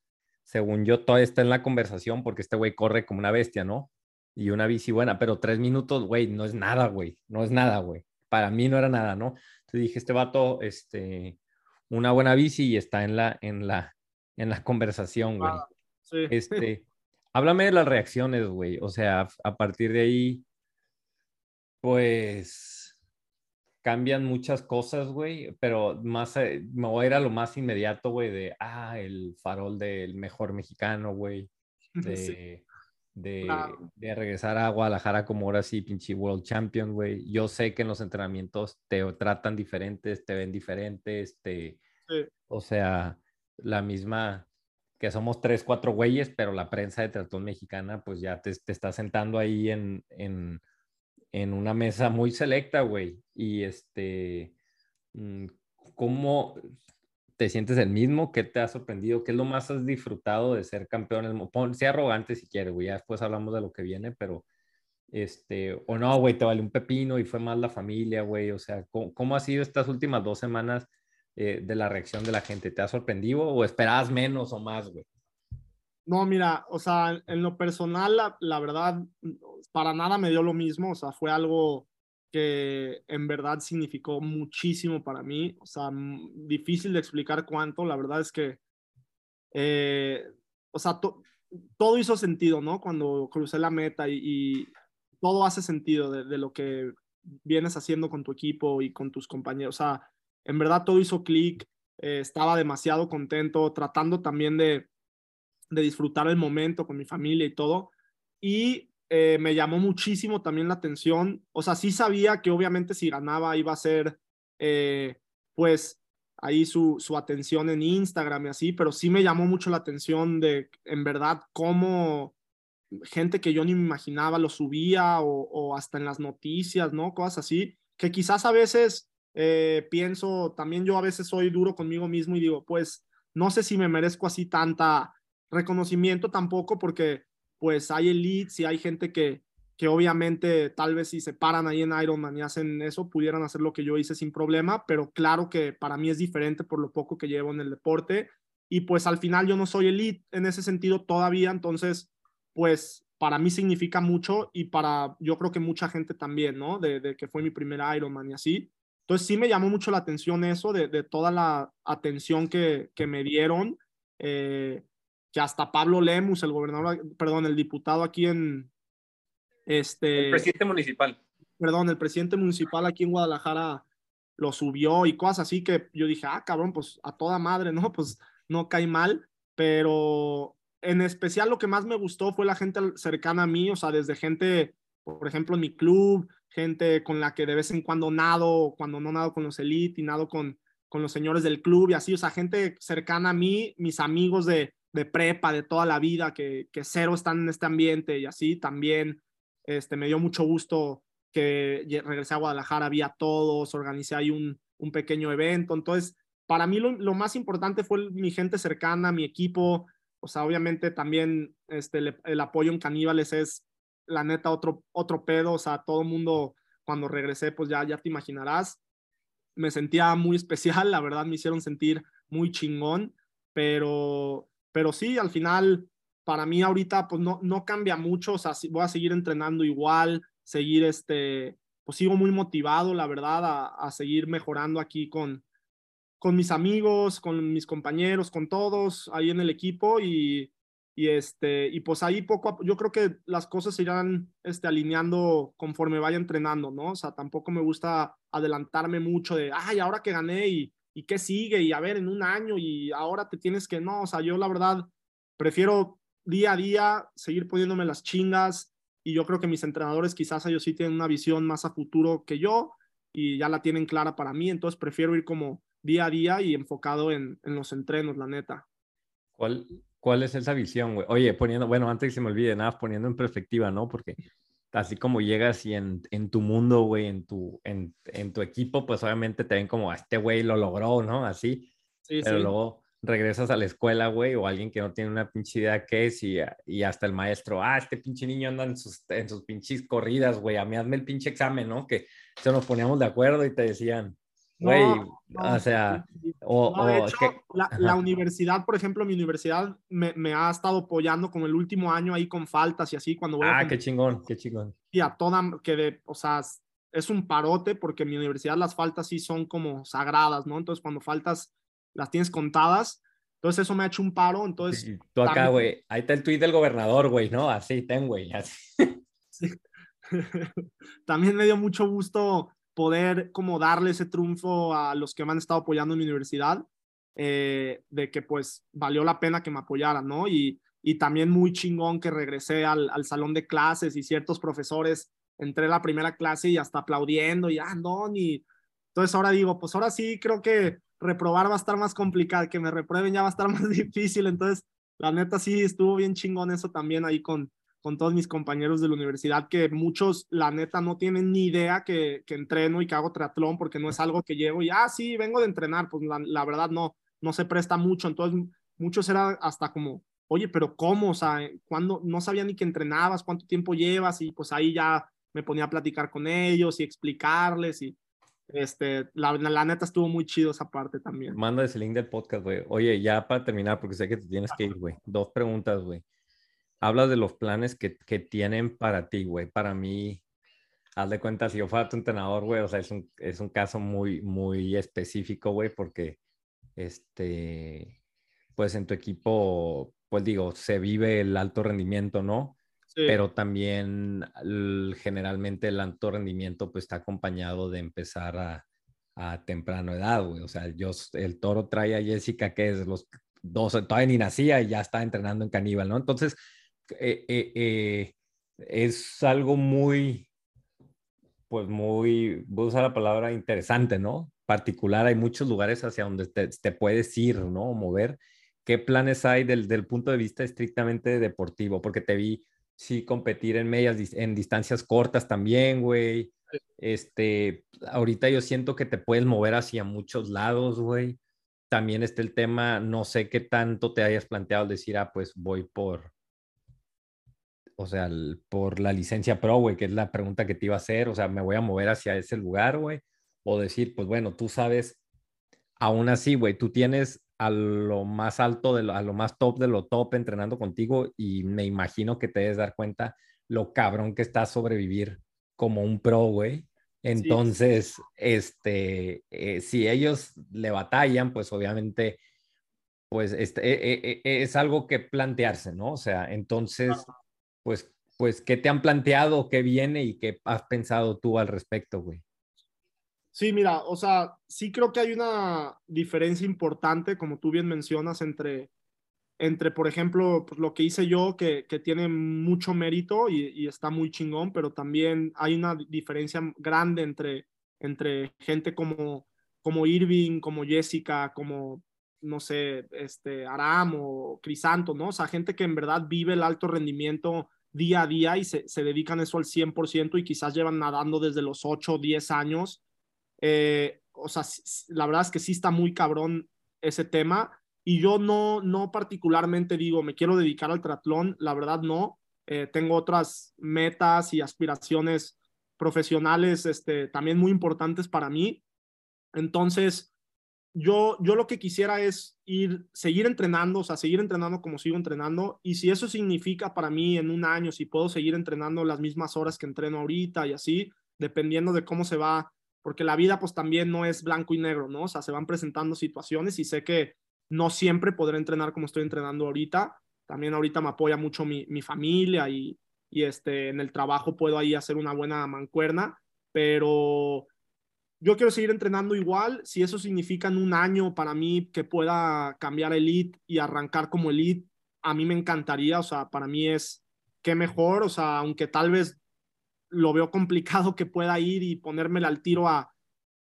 según yo, todavía está en la conversación porque este güey corre como una bestia, ¿no? Y una bici buena, pero tres minutos, güey, no es nada, güey, no es nada, güey. Para mí no era nada, ¿no? Entonces dije, este vato, este, una buena bici y está en la, en la, en la conversación, güey. Ah, sí. Este, háblame de las reacciones, güey. O sea, a partir de ahí, pues cambian muchas cosas, güey, pero más, eh, me voy a ir a lo más inmediato, güey, de, ah, el farol del mejor mexicano, güey, de, sí. de, regresar a Guadalajara como ahora sí, pinche World Champion, güey. Yo sé que en los entrenamientos te tratan diferentes, te ven diferentes, te, Sí. o sea, la misma, que somos tres, cuatro güeyes, pero la prensa de tratón mexicana, pues ya te, te está sentando ahí en, en, en una mesa muy selecta, güey. Y este, mm, ¿cómo te sientes el mismo? ¿Qué te ha sorprendido? ¿Qué es lo más has disfrutado de ser campeón? Pon, sea arrogante si quieres, güey. Ya después hablamos de lo que viene, pero este, o no, güey, te vale un pepino y fue más la familia, güey. O sea, ¿cómo, cómo ha sido estas últimas dos semanas eh, de la reacción de la gente? ¿Te ha sorprendido o esperabas menos o más, güey? No, mira, o sea, en lo personal, la, verdad, para nada me dio lo mismo, o sea, fue algo que en verdad significó muchísimo para mí, o sea, m- difícil de explicar cuánto, la verdad es que, eh, o sea, to- todo hizo sentido, ¿no? Cuando crucé la meta y, todo hace sentido de, de lo que vienes haciendo con tu equipo y con tus compañeros, o sea, en verdad todo hizo clic, eh, estaba demasiado contento, tratando también de de disfrutar el momento con mi familia y todo. Y eh, me llamó muchísimo también la atención. O sea, sí sabía que obviamente si ganaba iba a ser, eh, pues, ahí su, su atención en Instagram y así, pero sí me llamó mucho la atención de, en verdad, cómo gente que yo ni me imaginaba lo subía o, hasta en las noticias, ¿no? Cosas así, que quizás a veces eh, pienso, también yo a veces soy duro conmigo mismo y digo, pues, no sé si me merezco así tanta reconocimiento tampoco porque pues hay elites y hay gente que, que obviamente tal vez si se paran ahí en Ironman y hacen eso, pudieran hacer lo que yo hice sin problema, pero claro que para mí es diferente por lo poco que llevo en el deporte y pues al final yo no soy elite en ese sentido todavía, entonces pues para mí significa mucho y para yo creo que mucha gente también, ¿no? De, que fue mi primer Ironman y así. Entonces sí me llamó mucho la atención eso, de, de toda la atención que, que me dieron. Eh, que hasta Pablo Lemus, el gobernador, perdón, el diputado aquí en, este, El presidente municipal. perdón, el presidente municipal aquí en Guadalajara lo subió y cosas así que yo dije, ah, cabrón, pues a toda madre, ¿no? Pues no cae mal, pero en especial lo que más me gustó fue la gente cercana a mí, o sea, desde gente, por ejemplo, en mi club, gente con la que de vez en cuando nado, cuando no nado con los elite y nado con, con los señores del club y así, o sea, gente cercana a mí, mis amigos de, de prepa, de toda la vida, que, que cero están en este ambiente y así también. Este, me dio mucho gusto que regresé a Guadalajara, vi a todos, organicé ahí un, un pequeño evento. Entonces, para mí lo, lo, más importante fue mi gente cercana, mi equipo. O sea, obviamente también este, el, el apoyo en Caníbales es, la neta, otro, otro pedo. O sea, todo el mundo, cuando regresé, pues ya, ya te imaginarás. Me sentía muy especial, la verdad, me hicieron sentir muy chingón, pero, pero sí, al final, para mí ahorita, pues no, no cambia mucho. O sea, voy a seguir entrenando igual, seguir este, pues sigo muy motivado, la verdad, a, a, seguir mejorando aquí con, con mis amigos, con mis compañeros, con todos ahí en el equipo y, Y, este, y pues ahí poco yo creo que las cosas se irán este, alineando conforme vaya entrenando, ¿no? O sea, tampoco me gusta adelantarme mucho de, ay, ahora que gané y, y qué sigue y a ver, en un año y ahora te tienes que, no, o sea, yo la verdad prefiero día a día seguir poniéndome las chingas y yo creo que mis entrenadores quizás ellos sí tienen una visión más a futuro que yo y ya la tienen clara para mí, entonces prefiero ir como día a día y enfocado en, en los entrenos, la neta. ¿Cuál, ¿Cuál es esa visión, güey? Oye, poniendo, bueno, antes que se me olvide, nada, poniendo en perspectiva, ¿no? Porque así como llegas y en, en tu mundo, güey, en tu, en, en, tu equipo, pues obviamente te ven como, este güey lo logró, ¿no? Así. Sí, pero luego regresas a la escuela, güey, o alguien que no tiene una pinche idea qué es y, y hasta el maestro, ah, este pinche niño anda en sus, en sus pinches corridas, güey, a mí hazme el pinche examen, ¿no? Que se nos poníamos de acuerdo y te decían, Güey, o sea, o, la, universidad, por ejemplo, mi universidad me, me, ha estado apoyando con el último año ahí con faltas y así cuando voy Ah, qué chingón, qué chingón. Y a toda, que de, o sea, es un parote porque en mi universidad las faltas sí son como sagradas, ¿no? Entonces cuando faltas las tienes contadas, entonces eso me ha hecho un paro, entonces... tú acá, güey, ahí está el tweet del gobernador, güey, ¿no? Así, ten, güey, así. Sí. también me dio mucho gusto poder como darle ese triunfo a los que me han estado apoyando en mi universidad, eh, de que pues valió la pena que me apoyaran, ¿no? Y, y también muy chingón que regresé al, al, salón de clases y ciertos profesores, entré a la primera clase y hasta aplaudiendo y, ah, no, y entonces ahora digo, pues ahora sí creo que reprobar va a estar más complicado, que me reprueben ya va a estar más difícil, entonces la neta sí estuvo bien chingón eso también ahí con, con todos mis compañeros de la universidad, que muchos, la neta, no tienen ni idea que, que entreno y que hago triatlón, porque no es algo que llego y, ah, sí, vengo de entrenar, pues la, la verdad no, no se presta mucho, entonces muchos era hasta como, oye, pero ¿cómo? O sea, cuando no sabía ni que entrenabas, cuánto tiempo llevas y pues ahí ya me ponía a platicar con ellos y explicarles y este, la, la neta estuvo muy chido esa parte también. Manda ese link del podcast, güey. Oye, ya para terminar, porque sé que te tienes que ir, güey. Dos preguntas, güey hablas de los planes que, que tienen para ti, güey. Para mí, haz de cuenta, si yo fuera tu entrenador, güey, o sea, es un, es un caso muy, muy específico, güey, porque, este, pues en tu equipo, pues digo, se vive el alto rendimiento, ¿no? Sí. Pero también generalmente el alto rendimiento pues está acompañado de empezar a, a temprano edad, güey. O sea, yo, el toro trae a Jessica que es los dos, todavía ni nacía y ya está entrenando en caníbal, ¿no? Entonces, eh, eh, eh, es algo muy, pues muy, voy a usar la palabra interesante, ¿no? Particular, hay muchos lugares hacia donde te, puedes ir, ¿no? Mover. ¿Qué planes hay del, del, punto de vista estrictamente deportivo? Porque te vi, sí, competir en medias, en distancias cortas también, güey. Este, ahorita yo siento que te puedes mover hacia muchos lados, güey. También está el tema, no sé qué tanto te hayas planteado decir, ah, pues voy por, o sea, por la licencia pro, güey, que es la pregunta que te iba a hacer, o sea, me voy a mover hacia ese lugar, güey, o decir, pues bueno, tú sabes, aún así, güey, tú tienes a lo más alto, de lo, a lo más top de lo top entrenando contigo y me imagino que te debes dar cuenta lo cabrón que está sobrevivir como un pro, güey. Entonces, este, eh, si ellos le batallan, pues obviamente, pues este, eh, eh, es algo que plantearse, ¿no? O sea, entonces, pues, pues, ¿qué te han planteado? ¿Qué viene y qué has pensado tú al respecto, güey? Sí, mira, o sea, sí creo que hay una diferencia importante, como tú bien mencionas, entre, entre por ejemplo, pues, lo que hice yo, que, que tiene mucho mérito y, está muy chingón, pero también hay una diferencia grande entre, entre gente como, como Irving, como Jessica, como, no sé, este, Aram o Crisanto, ¿no? O sea, gente que en verdad vive el alto rendimiento día a día y se, se dedican eso al 100% y quizás llevan nadando desde los 8 o 10 años. Eh, o sea, la verdad es que sí está muy cabrón ese tema y yo no, no particularmente digo, me quiero dedicar al triatlón, la verdad no. Eh, tengo otras metas y aspiraciones profesionales este, también muy importantes para mí. Entonces, yo, yo lo que quisiera es ir, seguir entrenando, o sea, seguir entrenando como sigo entrenando. Y si eso significa para mí en un año, si puedo seguir entrenando las mismas horas que entreno ahorita y así, dependiendo de cómo se va, porque la vida pues también no es blanco y negro, ¿no? O sea, se van presentando situaciones y sé que no siempre podré entrenar como estoy entrenando ahorita, también ahorita me apoya mucho mi, mi familia y, y este, en el trabajo puedo ahí hacer una buena mancuerna, pero yo quiero seguir entrenando igual, si eso significa en un año para mí que pueda cambiar elite y arrancar como elite, a mí me encantaría, o sea, para mí es que mejor, o sea, aunque tal vez lo veo complicado que pueda ir y ponérmela al tiro a,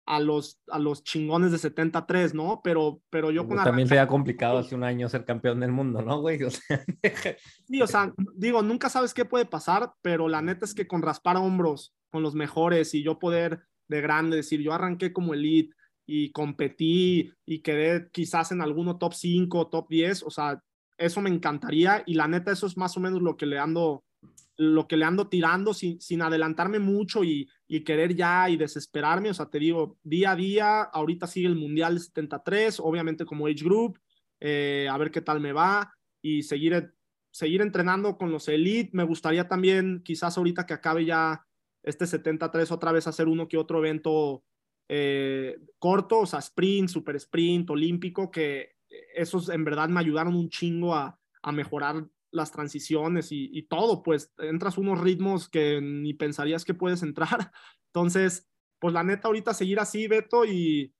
a los, a los chingones de 73, ¿no? Pero, pero yo con También sería complicado hace un año ser campeón del mundo, ¿no, güey? O sea, sí, o sea, digo, nunca sabes qué puede pasar, pero la neta es que con raspar hombros con los mejores y yo poder de grande decir, yo arranqué como elite y competí y quedé quizás en alguno top 5, top 10, o sea, eso me encantaría y la neta eso es más o menos lo que le ando lo que le ando tirando sin, sin adelantarme mucho y, y, querer ya y desesperarme. O sea, te digo, día a día, ahorita sigue el Mundial 73, obviamente como Age Group, eh, a ver qué tal me va y seguir, seguir entrenando con los Elite. Me gustaría también, quizás ahorita que acabe ya este 73, otra vez hacer uno que otro evento eh, corto, o sea, sprint, super sprint, olímpico, que esos en verdad me ayudaron un chingo a, a mejorar las transiciones y, todo, pues entras unos ritmos que ni pensarías que puedes entrar. Entonces, pues la neta, ahorita seguir así, Beto, y,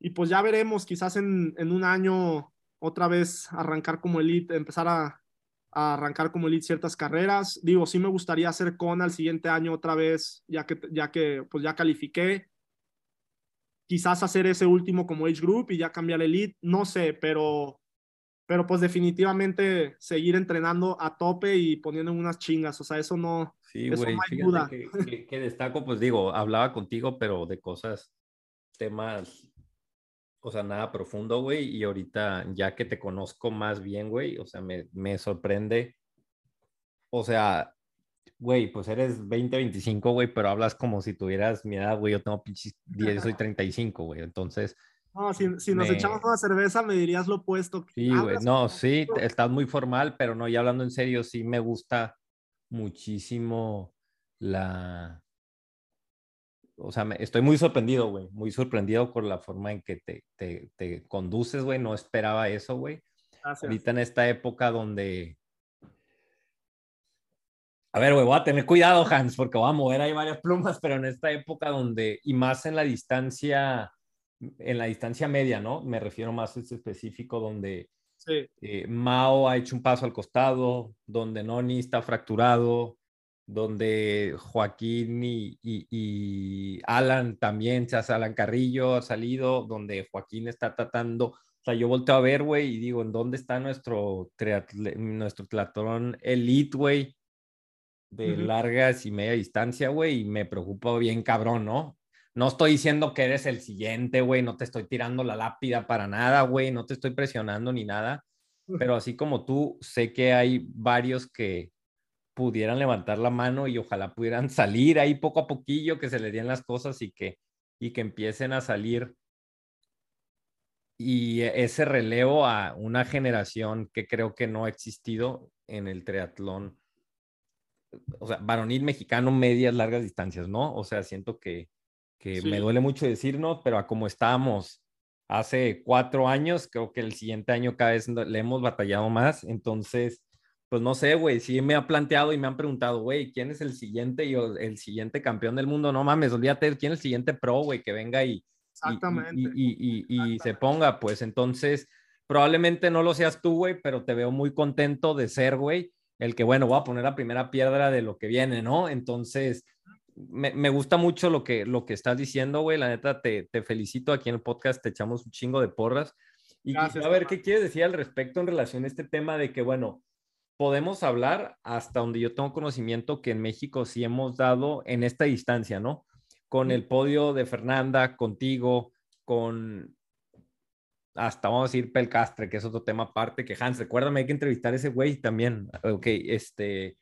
y pues ya veremos, quizás en, en, un año otra vez arrancar como elite, empezar a, a, arrancar como elite ciertas carreras. Digo, sí me gustaría hacer con al siguiente año otra vez, ya que, ya que pues ya califiqué. Quizás hacer ese último como age group y ya cambiar elite, no sé, pero pero pues definitivamente seguir entrenando a tope y poniendo unas chingas, o sea, eso no, sí, eso no hay duda. Que, que, destaco, pues digo, hablaba contigo, pero de cosas, temas, o sea, nada profundo, güey, y ahorita ya que te conozco más bien, güey, o sea, me, me sorprende, o sea, güey, pues eres 20, 25, güey, pero hablas como si tuvieras mi edad, güey, yo tengo pinches 10, soy 35, güey, entonces no, si, si nos echamos una cerveza, me dirías lo opuesto. Sí, güey. No, sí, estás muy formal, pero no, ya hablando en serio, sí me gusta muchísimo la. O sea, me, estoy muy sorprendido, güey. Muy sorprendido por la forma en que te, te, te conduces, güey. No esperaba eso, güey. Ahorita en esta época donde. A ver, güey, voy a tener cuidado, Hans, porque voy a mover ahí varias plumas, pero en esta época donde, y más en la distancia en la distancia media, ¿no? Me refiero más a este específico donde eh, Mao ha hecho un paso al costado, donde Noni está fracturado, donde Joaquín y, Alan también, se hace Alan Carrillo ha salido, donde Joaquín está tratando, o sea, yo volteo a ver, güey, y digo, ¿en dónde está nuestro, nuestro triatlón elite, güey? De largas y media distancia, güey, y me preocupa bien cabrón, ¿no? No estoy diciendo que eres el siguiente, güey, no te estoy tirando la lápida para nada, güey, no te estoy presionando ni nada, pero así como tú, sé que hay varios que pudieran levantar la mano y ojalá pudieran salir ahí poco a poquillo, que se le den las cosas y que, y que empiecen a salir. Y ese relevo a una generación que creo que no ha existido en el triatlón, o sea, varonil mexicano, medias, largas distancias, ¿no? O sea, siento que, que me duele mucho decirnos, pero a como estábamos hace cuatro años, creo que el siguiente año cada vez le hemos batallado más. Entonces, pues no sé, güey, sí me ha planteado y me han preguntado, güey, ¿quién es el siguiente y el siguiente campeón del mundo? No mames, olvídate, ¿quién es el siguiente pro, güey, que venga y, y, y, se ponga? Pues entonces, probablemente no lo seas tú, güey, pero te veo muy contento de ser, güey, el que, bueno, voy a poner la primera piedra de lo que viene, ¿no? Entonces, me, gusta mucho lo que, lo que estás diciendo, güey. La neta, te, te, felicito. Aquí en el podcast te echamos un chingo de porras. Y a ver qué quieres decir al respecto en relación a este tema de que, bueno, podemos hablar hasta donde yo tengo conocimiento que en México sí hemos dado en esta distancia, ¿no? Con el podio de Fernanda, contigo, con hasta vamos a decir Pelcastre, que es otro tema aparte, que Hans, recuérdame, hay que entrevistar a ese güey también. Ok, este,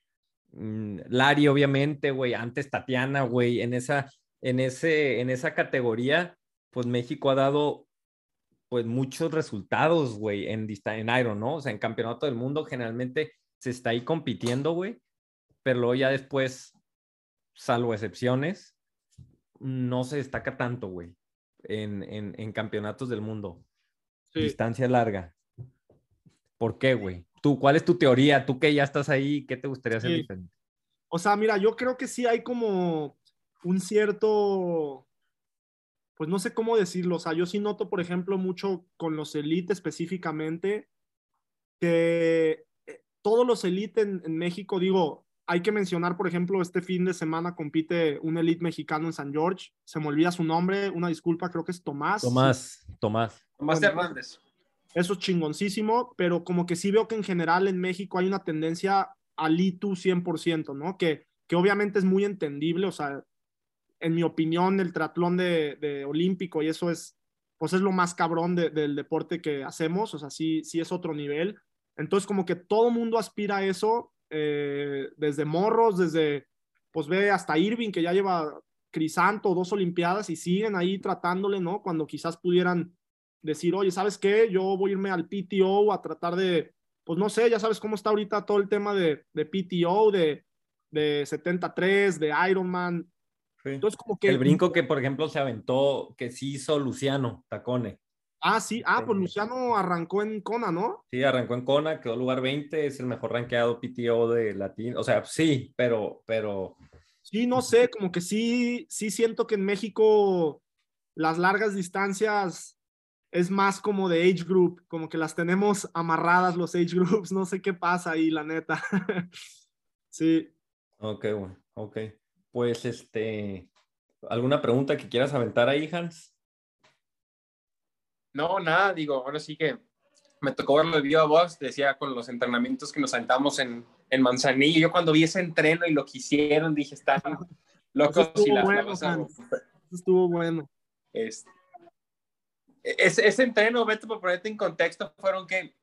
Mm, Lari, obviamente, güey, antes Tatiana, güey, en esa, en, ese, en esa categoría, pues México ha dado pues muchos resultados, güey, en, en Iron, ¿no? O sea, en campeonato del mundo generalmente se está ahí compitiendo, güey, pero luego ya después, salvo excepciones, no se destaca tanto, güey, en, en, en campeonatos del mundo. Distancia larga. ¿Por qué, güey? tú, ¿cuál es tu teoría? Tú que ya estás ahí, ¿qué te gustaría hacer Sí. diferente? O sea, mira, yo creo que sí hay como un cierto, pues no sé cómo decirlo, o sea, yo sí noto, por ejemplo, mucho con los elite específicamente, que todos los elite en, en México, digo, hay que mencionar, por ejemplo, este fin de semana compite un elite mexicano en San George, se me olvida su nombre, una disculpa, creo que es Tomás. Tomás, Tomás. Tomás Bueno, Hernández. Eso es chingoncísimo, pero como que sí veo que en general en México hay una tendencia al ITU 100%, ¿no? Que, que obviamente es muy entendible, o sea, en mi opinión, el triatlón de, de olímpico y eso es, pues es lo más cabrón de- del deporte que hacemos, o sea, sí, sí es otro nivel. Entonces, como que todo mundo aspira a eso, eh, desde morros, desde, pues ve hasta Irving, que ya lleva Crisanto, dos Olimpiadas y siguen ahí tratándole, ¿no? Cuando quizás pudieran decir, oye, ¿sabes qué? Yo voy a irme al PTO a tratar de, pues no sé, ya sabes cómo está ahorita todo el tema de, de PTO, de, de 73, de Ironman. Entonces, como que... El brinco que, por ejemplo, se aventó, que sí hizo Luciano Tacone. Ah, sí, ah, pues Luciano arrancó en Kona, ¿no? Sí, arrancó en Kona, quedó lugar 20, es el mejor rankeado PTO de Latín. O sea, sí, pero, pero Sí, no sé, como que sí, sí siento que en México las largas distancias es más como de age group, como que las tenemos amarradas los age groups, no sé qué pasa ahí, la neta. sí. Ok, bueno, ok. Pues este, ¿alguna pregunta que quieras aventar ahí, Hans? No, nada, digo, ahora sí que me tocó verlo de viva voz, decía con los entrenamientos que nos aventamos en, en Manzanillo. Yo cuando vi ese entreno y lo que hicieron, dije, están locos y las bueno. Estuvo bueno. Este, ese, ese entreno, Beto, por ponerte en contexto, fueron que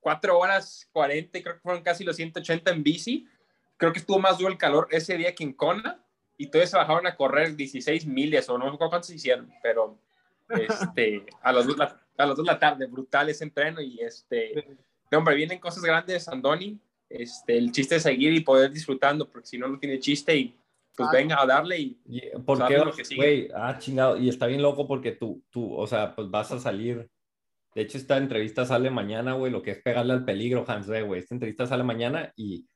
4 horas 40, y creo que fueron casi los 180 en bici. Creo que estuvo más duro el calor ese día que en Kona, y todos se bajaron a correr 16 millas, o no sé cuántos hicieron, pero este, a, las dos, la- a las 2 de la tarde, brutal ese entreno, y este, no, hombre, vienen cosas grandes, Andoni. Este, el chiste es seguir y poder disfrutando, porque si no, no tiene chiste, y pues Claro. venga a darle y Y, ¿Por Sabes qué, lo que sigue. güey? Ah, chingado. Y está bien loco porque tú, tú, o sea, pues vas a salir. De hecho, esta entrevista sale mañana, güey, lo que es pegarle al peligro, Hans, güey. Esta entrevista sale mañana y,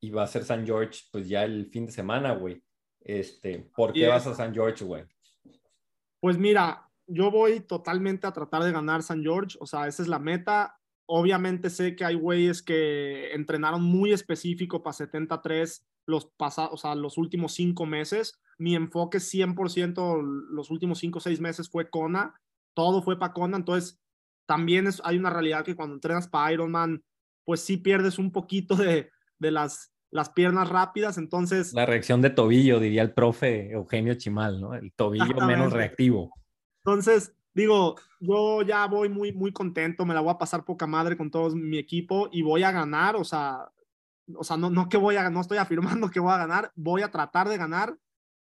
y va a ser San George, pues ya el fin de semana, güey. Este, ¿por qué Y vas a San George, güey? Pues mira, yo voy totalmente a tratar de ganar San George, o sea, esa es la meta. Obviamente sé que hay güeyes que entrenaron muy específico para 73 los pasados, o sea, los últimos cinco meses. Mi enfoque 100% los últimos cinco o seis meses fue Kona, todo fue para Kona, entonces también es, hay una realidad que cuando entrenas para Ironman, pues sí pierdes un poquito de, de las, las piernas rápidas, entonces... La reacción de tobillo, diría el profe Eugenio Chimal, ¿no? El tobillo menos reactivo. Entonces, digo, yo ya voy muy, muy contento, me la voy a pasar poca madre con todo mi equipo y voy a ganar, o sea, o sea, no, no que voy a, no estoy afirmando que voy a ganar, voy a tratar de ganar,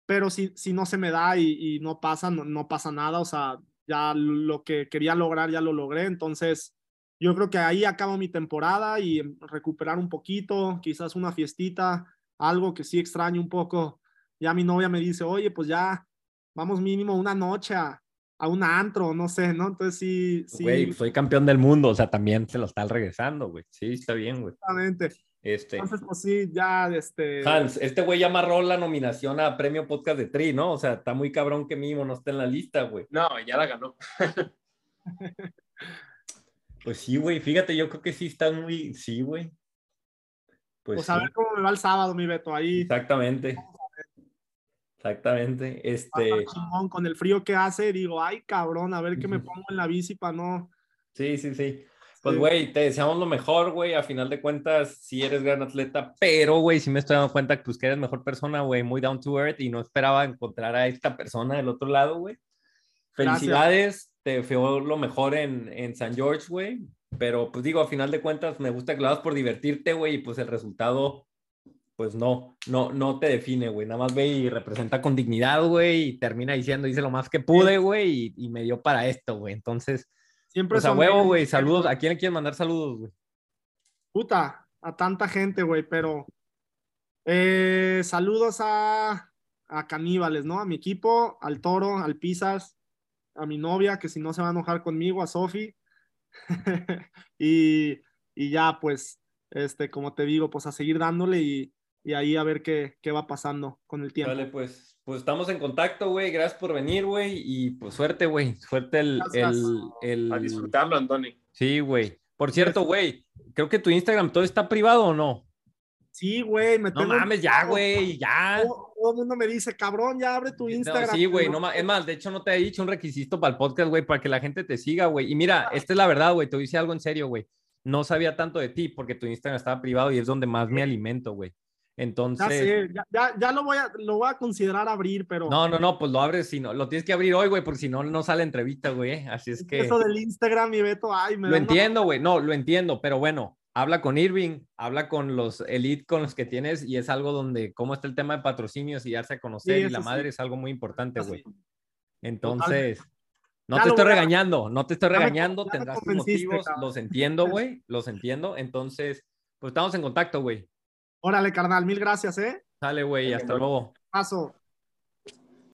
pero si, si no se me da y, y no pasa, no, no pasa nada, o sea, ya lo que quería lograr ya lo logré, entonces yo creo que ahí acabo mi temporada y recuperar un poquito, quizás una fiestita, algo que sí extraño un poco. Ya mi novia me dice, oye, pues ya vamos mínimo una noche a, a un antro, no sé, ¿no? Entonces sí, sí, Güey, soy campeón del mundo, o sea, también se lo está regresando, güey. Sí, está bien, güey. exactamente. Este, Entonces, pues sí, ya, este... Hans, este güey ya amarró la nominación a Premio Podcast de Tri, ¿no? O sea, está muy cabrón que mínimo no esté en la lista, güey. no, ya la ganó. Pues sí, güey, fíjate, yo creo que sí está muy, sí, güey. Pues, Pues a sí, ver cómo me va el sábado, mi Beto, ahí. exactamente. Exactamente. Este, con el frío que hace, digo, ay, cabrón, a ver qué me pongo en la bici para no... sí, sí, sí. Pues, Sí. güey, te deseamos lo mejor, güey. A final de cuentas, sí eres gran atleta, pero, güey, sí me estoy dando cuenta pues, que eres mejor persona, güey, muy down to earth y no esperaba encontrar a esta persona del otro lado, güey. Gracias. Felicidades, te feo lo mejor en, en San George, güey. Pero, pues digo, a final de cuentas, me gusta que lo hagas por divertirte, güey, y pues el resultado, pues no, no, no te define, güey. Nada más ve y representa con dignidad, güey, y termina diciendo, hice lo más que pude, güey, y, y me dio para esto, güey. Entonces, Siempre pues a huevo, güey, saludos. ¿A quién le quieres mandar saludos, güey? Puta, a tanta gente, güey, pero eh, saludos a, a caníbales, ¿no? A mi equipo, al toro, al Pisas, a mi novia, que si no se va a enojar conmigo, a Sofi. y, y ya pues, este, como te digo, pues a seguir dándole y, y ahí a ver qué, qué va pasando con el tiempo. Vale, pues, pues estamos en contacto, güey. Gracias por venir, güey. Y pues suerte, güey. Suerte el, el, el... A disfrutarlo, Andoni. Sí, güey. Por cierto, güey, creo que tu Instagram todo está privado o no. Sí, güey, me No tengo- mames, ya, güey, ya. Todo, todo el mundo me dice, cabrón, ya abre tu No, Instagram. sí, güey, no ma- Es más, de hecho, no te he dicho un requisito para el podcast, güey, para que la gente te siga, güey. Y mira, esta es la verdad, güey. Te dice algo en serio, güey. No sabía tanto de ti porque tu Instagram estaba privado y es donde más me alimento, güey. Ya Entonces. sé, ya, ya, ya lo, voy a, lo voy a considerar abrir, pero No, no, no, pues lo abres, si no, lo tienes que abrir hoy, güey, porque si no, no sale entrevista, güey. Así es que. eso del Instagram y Beto, ay, me Lo entiendo, güey, no, lo entiendo, pero bueno, habla con Irving, habla con los elite con los que tienes y es algo donde, cómo está el tema de patrocinios y darse a conocer Sí, y la sí. madre es algo muy importante, güey. Entonces, no te estoy a- regañando, no te estoy regañando, me tendrás tus motivos, cabrón. los entiendo, güey, los entiendo. Entonces, pues estamos en contacto, güey. Órale, carnal, mil gracias, ¿eh? Sale, güey, hasta luego. Paso.